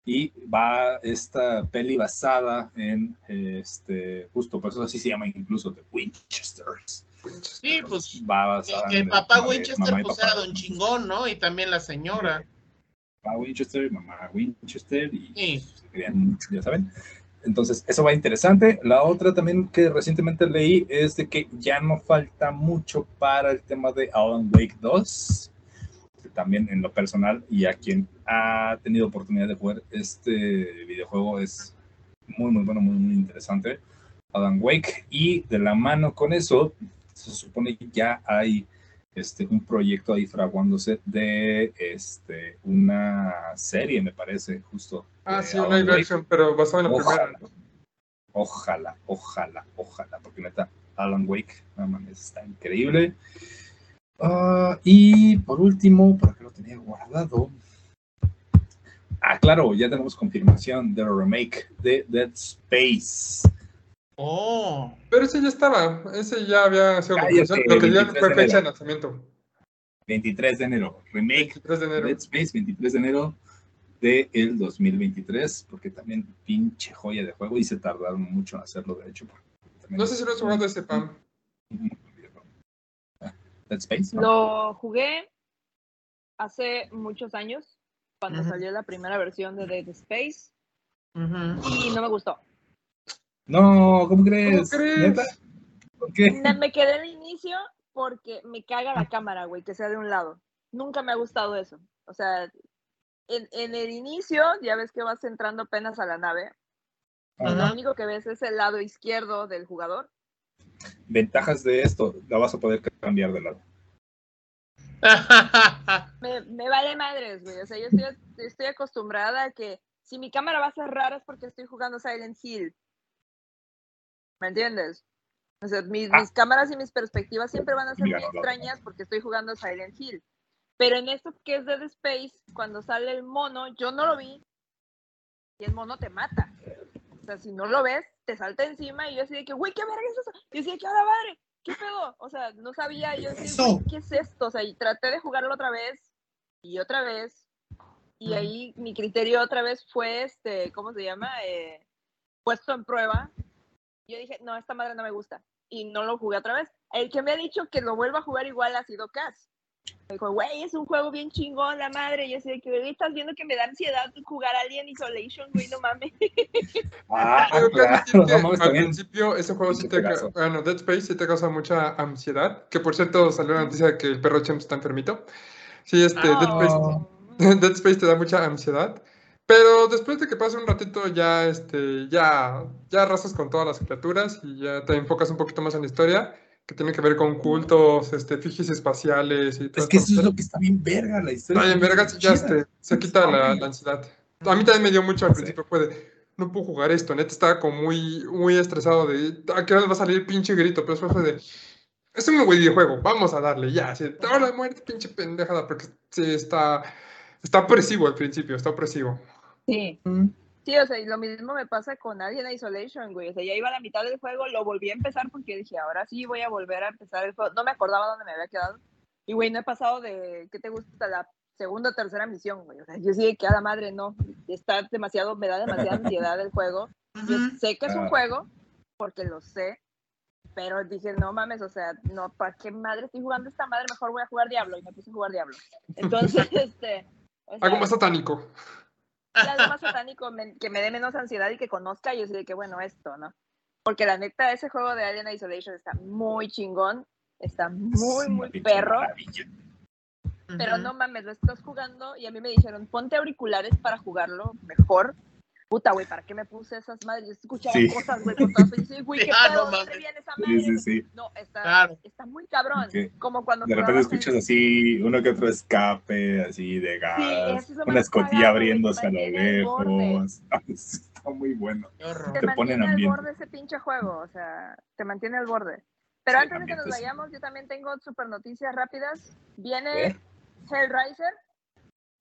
Y va esta peli basada en, este, justo, por eso así se llama incluso, The Winchesters. Sí, pues Va que, basada que en el papá Winchester pues era don chingón, ¿no? Y también la señora. Papá Winchester, mamá Winchester y Sí. se querían mucho, ya saben. Entonces, eso va interesante. La otra también que recientemente leí es de que ya no falta mucho para el tema de Alan Wake 2. Que también en lo personal y a quien ha tenido oportunidad de jugar este videojuego es muy, muy bueno, muy, muy interesante. Alan Wake. Y de la mano con eso, se supone que ya hay este, un proyecto ahí fraguándose de este, una serie, me parece, justo. Ah, sí, un Alan live action, pero basado en la Ojalá. primera. Ojalá, ojalá, ojalá, porque neta, Alan Wake, no mames, está increíble. Ah, y por último, por acá lo tenía guardado. Ah, claro, ya tenemos confirmación del remake de Dead Space. Oh, Pero ese ya estaba. Ese ya había sido Cállate, confirmación. Lo que ya 23 fue de fecha de enero. lanzamiento. 23 de enero, remake 23 de enero. Dead Space, 23 de enero de el 2023, porque también pinche joya de juego y se tardaron mucho en hacerlo, de hecho. No sé si lo has jugado ese PAM. Ah, Dead Space, ¿no? Lo jugué hace muchos años, cuando salió la primera versión de Dead Space, y no me gustó. No, ¿cómo crees? ¿Cómo crees? ¿Neta? ¿Por qué? Me, quedé al inicio porque me caga la cámara, güey, que sea de un lado. Nunca me ha gustado eso. O sea, en, en el inicio, ya ves que vas entrando apenas a la nave, lo único que ves es el lado izquierdo del jugador. Ventajas de esto, la vas a poder cambiar de lado. Me, me vale madres, güey. O sea, yo estoy, estoy acostumbrada a que si mi cámara va a ser rara es porque estoy jugando Silent Hill. ¿Me entiendes? O sea, mis, Ah. mis cámaras y mis perspectivas siempre van a ser muy extrañas porque estoy jugando Silent Hill. Pero en esto que es Dead Space, cuando sale el mono, yo no lo vi y el mono te mata. O sea, si no lo ves, te salta encima y yo así de que, güey, ¿qué verga es eso? Y yo así de que, ahora madre, ¿qué pedo? O sea, no sabía, yo así, güey, ¿qué es esto? O sea, y traté de jugarlo otra vez y otra vez. Y ahí mi criterio otra vez fue, este, ¿cómo se llama? Eh, puesto en prueba. Yo dije, no, esta madre no me gusta. Y no lo jugué otra vez. El que me ha dicho que lo vuelva a jugar igual ha sido Cass. Me dijo, güey, es un juego bien chingón, la madre. Y yo sé que, güey, estás viendo que me da ansiedad jugar Alien Isolation, güey, no mames. Ah, claro, no mames, al también. principio ese juego sí te pedazo. bueno, Dead Space sí te causa mucha ansiedad, que por cierto salió la noticia de que el perro Chem está enfermito. Sí, este, Dead, Space, Oh. Dead Space te da mucha ansiedad, pero después de que pase un ratito ya, este, ya, ya arrasas con todas las criaturas y ya te enfocas un poquito más en la historia, que tiene que ver con cultos, este, fijis espaciales y todo Es que eso es lo que está bien verga la historia. Está bien ya chida. este, se quita la, ansiedad. A mí también me dio mucho al Sí. principio, fue de, no puedo jugar esto, neta estaba como muy, muy estresado de, ¿a qué hora va a salir el pinche grito? Pero después fue de, es un videojuego, vamos a darle, ya, así, ahora muerte, pinche pendejada, porque sí, está, está opresivo al principio, está opresivo. Sí. Sí, o sea, y lo mismo me pasa con Alien Isolation, güey. O sea, ya iba a la mitad del juego, lo volví a empezar porque dije, ahora sí voy a volver a empezar el juego. No me acordaba dónde me había quedado. Y, güey, no he pasado de, ¿qué te gusta? La segunda o tercera misión, güey. O sea, yo sí que a la madre no. Está demasiado, me da demasiada ansiedad el juego. Yo sé que es un Ah. juego, porque lo sé, pero dije, no mames, o sea, no, ¿para qué madre estoy jugando esta madre? Mejor voy a jugar Diablo, y me puse a jugar Diablo. Entonces, este... o sea, Algo más satánico. Algo más satánico me- que me dé menos ansiedad y que conozca y yo sé que bueno esto, ¿no? Porque la neta, ese juego de Alien Isolation está muy chingón, está muy, Es muy perro, maravilla. pero no mames, lo estás jugando y a mí me dijeron, ponte auriculares para jugarlo mejor. Puta, güey, ¿para qué me puse esas madres? Yo escuchaba Sí. cosas, güey, con todas y güey, ¿qué Ah, pedo? no ¿Dónde viene esa Sí, madre? sí, sí. No, está, Claro. está muy cabrón. Que Como cuando De repente en- escuchas así uno que otro escape, así de gas, eso es una escotilla abriéndose a lo lejos. Está muy bueno. Qué horror. te Te pone en mantiene al borde ese pinche juego, o sea, te mantiene al borde. Pero Sí, antes de que nos sí. vayamos, yo también tengo super noticias rápidas. Viene ver. Hellraiser,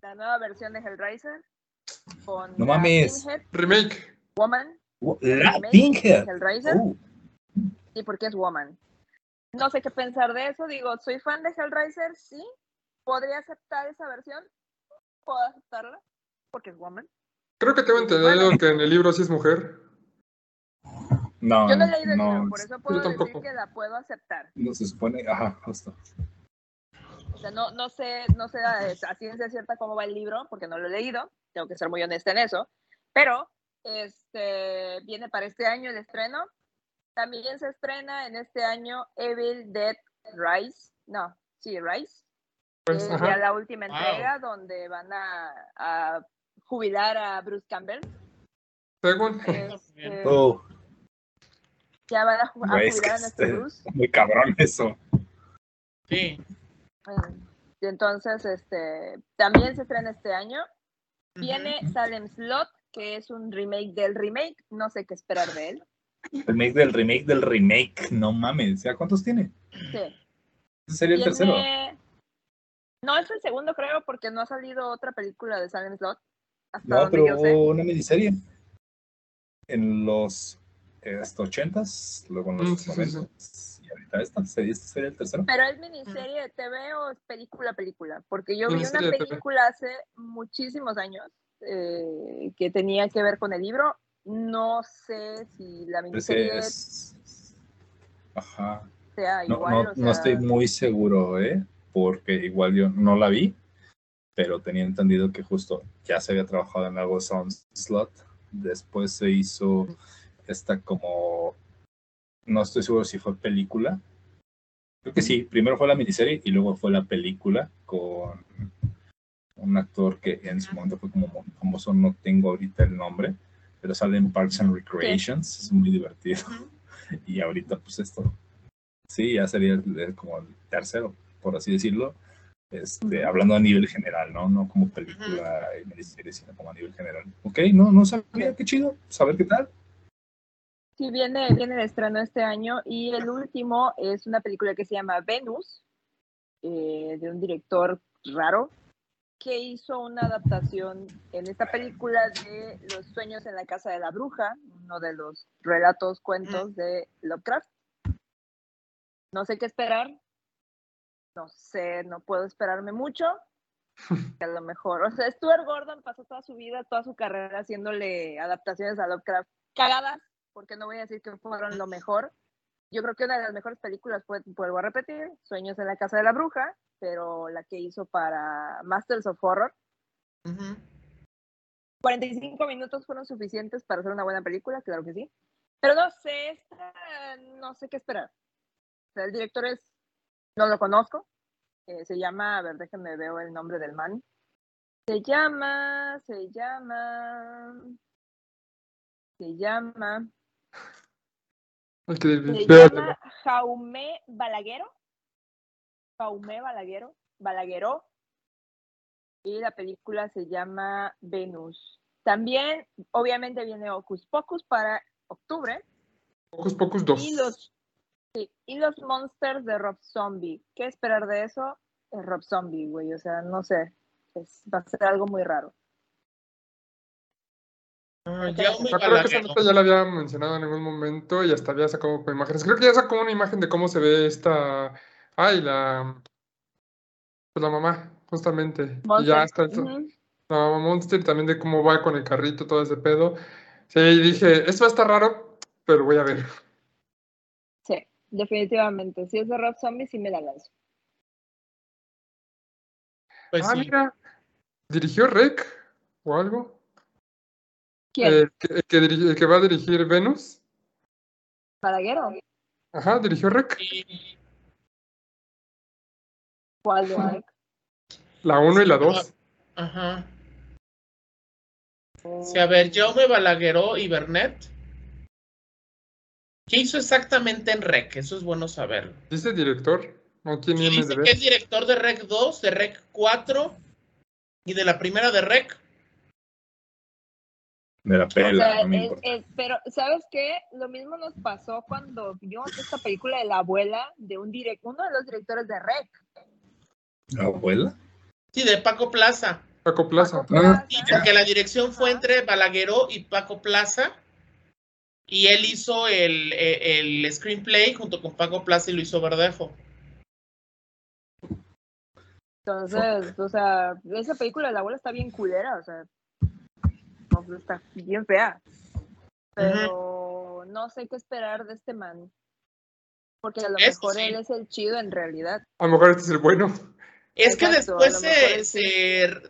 la nueva versión de Hellraiser, con No la mames. Pinhead Remake. Woman, La remake Pinhead. Hellraiser, Uh, sí, porque es Woman. No sé qué pensar de eso, digo, soy fan de Hellraiser, sí, podría aceptar esa versión, puedo aceptarla, porque es Woman. Creo que tengo entendido Bueno. que en el libro sí es mujer. no, Yo no he leído el no, libro, por eso puedo decir tampoco. que la puedo aceptar. no se supone, ajá, justo. Sea, no, no sé, no sé a, a ciencia cierta cómo va el libro, porque no lo he leído, tengo que ser muy honesta en eso, pero este viene para este año el estreno. También se estrena en este año Evil Dead Rise, no, sí, Rise, Pues, ajá. ya la última Wow. entrega donde van a, a jubilar a Bruce Campbell. Según. Este, Oh, ya van a, ju- a jubilar a nuestro este- Bruce. muy cabrón eso. Sí. Eh, y entonces, este, también se estrena este año. Viene Ujú. Salem Slot, que es un remake del remake. No sé qué esperar de él. Remake del remake del remake, no mames. ¿Ya cuántos tiene? Sí. Ese sería el tercero. No es el segundo, creo, porque no ha salido otra película de Salem Slot. Hasta No, donde pero yo sé. una miniserie. En los este, 80s, luego en Mm, los sí, sí, sí. 90s. Y ahorita esta, sería- este sería el tercero. Pero es miniserie de TV o es película película, porque yo vi una película hace muchísimos años eh, que tenía que ver con el libro. No sé si la miniserie es- Ajá. sea No, igual. no, o no sea, estoy muy seguro, ¿eh? Porque igual yo no la vi, pero tenía entendido que justo ya se había trabajado en algo de Sound Slot. Después se hizo esta como. No estoy seguro si fue película. Creo que sí. Primero fue la miniserie y luego fue la película con un actor que en su momento fue como famoso. No tengo ahorita el nombre, pero sale en Parks and Recreations. Es muy divertido. Y ahorita, pues esto. Sí, ya sería como el tercero, por así decirlo. Este, hablando a nivel general, ¿no? No como película y miniserie, sino como a nivel general. Ok, no, no sabía, qué chido. Saber qué tal. Sí, viene, viene el estreno este año y el último es una película que se llama Venus, eh, de un director raro, que hizo una adaptación en esta película de Los sueños en la casa de la bruja, uno de los relatos, cuentos de Lovecraft. No sé qué esperar, no sé, no puedo esperarme mucho, a lo mejor, o sea, Stuart Gordon pasó toda su vida, toda su carrera haciéndole adaptaciones a Lovecraft cagadas, porque no voy a decir que fueron lo mejor. Yo creo que una de las mejores películas fue, vuelvo a repetir, Sueños en la Casa de la Bruja, pero la que hizo para Masters of Horror. Ujú. 45 minutos fueron suficientes para hacer una buena película, claro que sí. Pero no sé, esta, no sé qué esperar. O sea, el director es, no lo conozco. eh, se llama, a ver, déjenme veo el nombre del man. Se llama, se llama, se llama, se llama Jaume Balaguero. Jaume Balaguero, Balagueró. Y la película se llama Venus. También, obviamente, viene Ocus Pocus para octubre. Pocus Pocus 2. Y los, sí, y los Monsters de Rob Zombie. ¿Qué esperar de eso? Es Rob Zombie, güey. O sea, no sé. Es- va a ser algo muy raro. Ah, Me acuerdo que esa nota ya la había mencionado en algún momento y hasta había sacado con imágenes. Creo que ya sacó una imagen de cómo se ve esta. Ay, la. Pues la mamá, justamente. Y ya está. Ujú. La mamá Monster y también de cómo va con el carrito, todo ese pedo. Sí, dije, esto va a estar raro, pero voy a ver. Sí, definitivamente. Si es de Rob Zombie, sí me la lanzo. Pues ah, sí. mira. ¿Dirigió Rec o algo? ¿Quién? El que, el que el que va a dirigir Venus. ¿Balaguero? Ajá, dirigió Rec. ¿Cuál de Mike? La 1 y la 2. Ajá. Sí, a ver, Jaume Balagueró y Bernet. ¿Qué hizo exactamente en REC? Eso es bueno saberlo. Dice director. No tiene Y dice que es director de REC 2, de REC 4 y de la primera de REC. De la O pela, sea, no me es- importa. es- pero, ¿sabes qué? Lo mismo nos pasó cuando vimos esta película de la abuela de un direct, uno de los directores de REC. ¿La abuela? Sí, de Paco Plaza. Paco Plaza. Paco Plaza. Y porque la dirección fue entre Balagueró y Paco Plaza. Y él hizo el, el, el screenplay junto con Paco Plaza y lo hizo Verdejo. Entonces, o sea, esa película de la abuela está bien culera, o sea, no, está bien fea. Pero no sé qué esperar de este man. Porque a lo mejor sí. él es el chido en realidad. A lo mejor este es el bueno. Es que después se, es- se-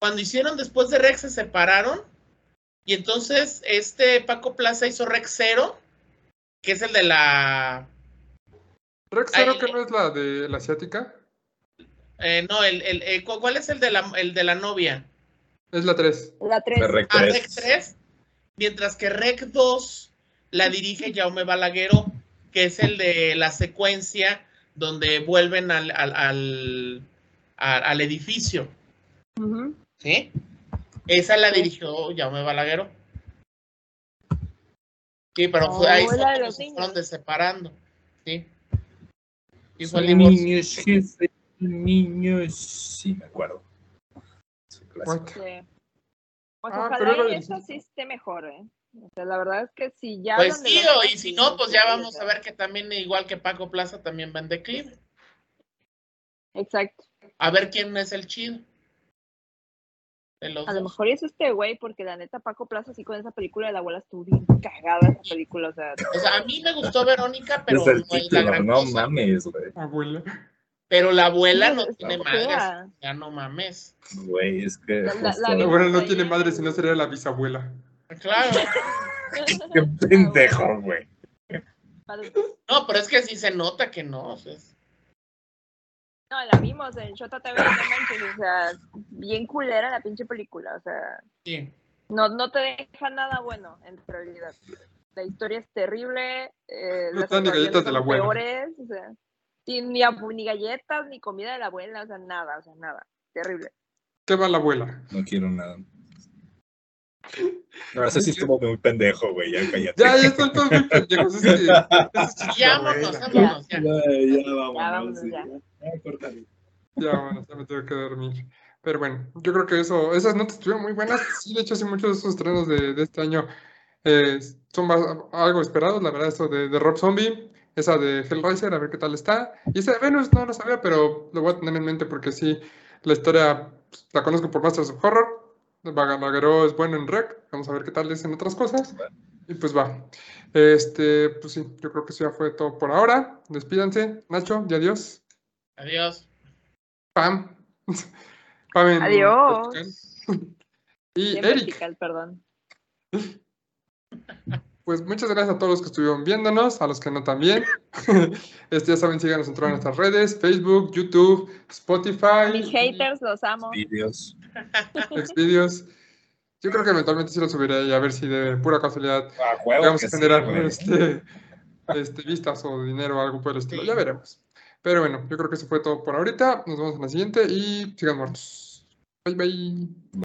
Cuando hicieron después de Rex se separaron. Y entonces este Paco Plaza hizo Rex Zero, que es el de la. Rex que no es la de la asiática. eh, no, el, el, el- ¿cu- ¿cuál es el de la, el de la novia? Es la 3. La 3. De Rec Ah, 3. Rec 3. Mientras que Rec 2 la dirige Jaume Balaguero, que es el de la secuencia donde vuelven al, al, al, al- al edificio. ¿Sí? Esa la dirigió Jaume Balaguero. Sí, pero fue, ahí Oh, la se niños. fueron de separando. Sí. Y fue el divorcio. niños. Sí, me acuerdo. What? Sí. Pues Ah, ojalá pero y esa sí esté mejor, ¿eh? O sea, la verdad es que si ya. Pues sí, o- y si no, pues ya vamos a ver que también, igual que Paco Plaza, también va en declive. Exacto. A ver quién es el chido. De los A lo mejor es este güey, porque la neta Paco Plaza sí con esa película de la abuela estuvo bien cagada esa película, o sea, O sea, a mí me gustó Verónica, pero es el no es la gran no cosa. mames, güey. Abuela. Pero la abuela no tiene fea. madres. Ya no mames. Güey, es que. La- abuela no tiene en madre, si no sería la bisabuela. Claro. Qué pendejo, güey. No, pero es que sí se nota que no. o sea, es- No, la vimos en Shota TV, no manches, o sea, bien culera la pinche película, o sea, sí. no, no te deja nada bueno, en realidad. La historia es terrible, eh, No las ni galletas de la peores, o sea, ni, ni galletas, ni comida de la abuela, o sea, nada, o sea, nada, terrible. ¿Qué va la abuela? No quiero nada. No, ese sí estuvo muy pendejo, güey. Ya cállate. Ya, ya están todos muy pendejos. Es que, ese es chiste de Ya vámonos, vámonos. Ya. Ya, ya, vámonos. Ya, vámonos, sí, ya. ya, bueno, ya me tengo que dormir. Pero bueno, yo creo que eso, esas notas estuvieron muy buenas. Sí, de hecho, sí, muchos de esos estrenos de, de este año eh, son más- algo esperados. La verdad, eso de, de Rob Zombie, esa de Hellraiser, a ver qué tal está. Y esa de Venus no lo sabía, pero lo voy a tener en mente porque sí, la historia pues, la conozco por Masters of Horror. Balagueró es bueno en Rec. Vamos a ver qué tal es en otras cosas. Y pues va. Este, pues sí, yo creo que eso ya fue todo por ahora. Despídanse. Nacho, y adiós. Adiós. Pam. Pam en Adiós. vertical. Y Eric, vertical, perdón. pues muchas gracias a todos los que estuvieron viéndonos, a los que no también. Este, ya saben, síganos en todas nuestras redes, Facebook, YouTube, Spotify, Mis haters los amo. Vídeos. Xvideos. Yo creo que eventualmente sí lo subiré y a ver si de pura casualidad A huevo vamos a sí, generar güey. este, este, vistas o dinero o algo por el estilo. Ya veremos. Pero bueno, yo creo que eso fue todo por ahorita. Nos vemos en la siguiente y sigan muertos. Bye bye.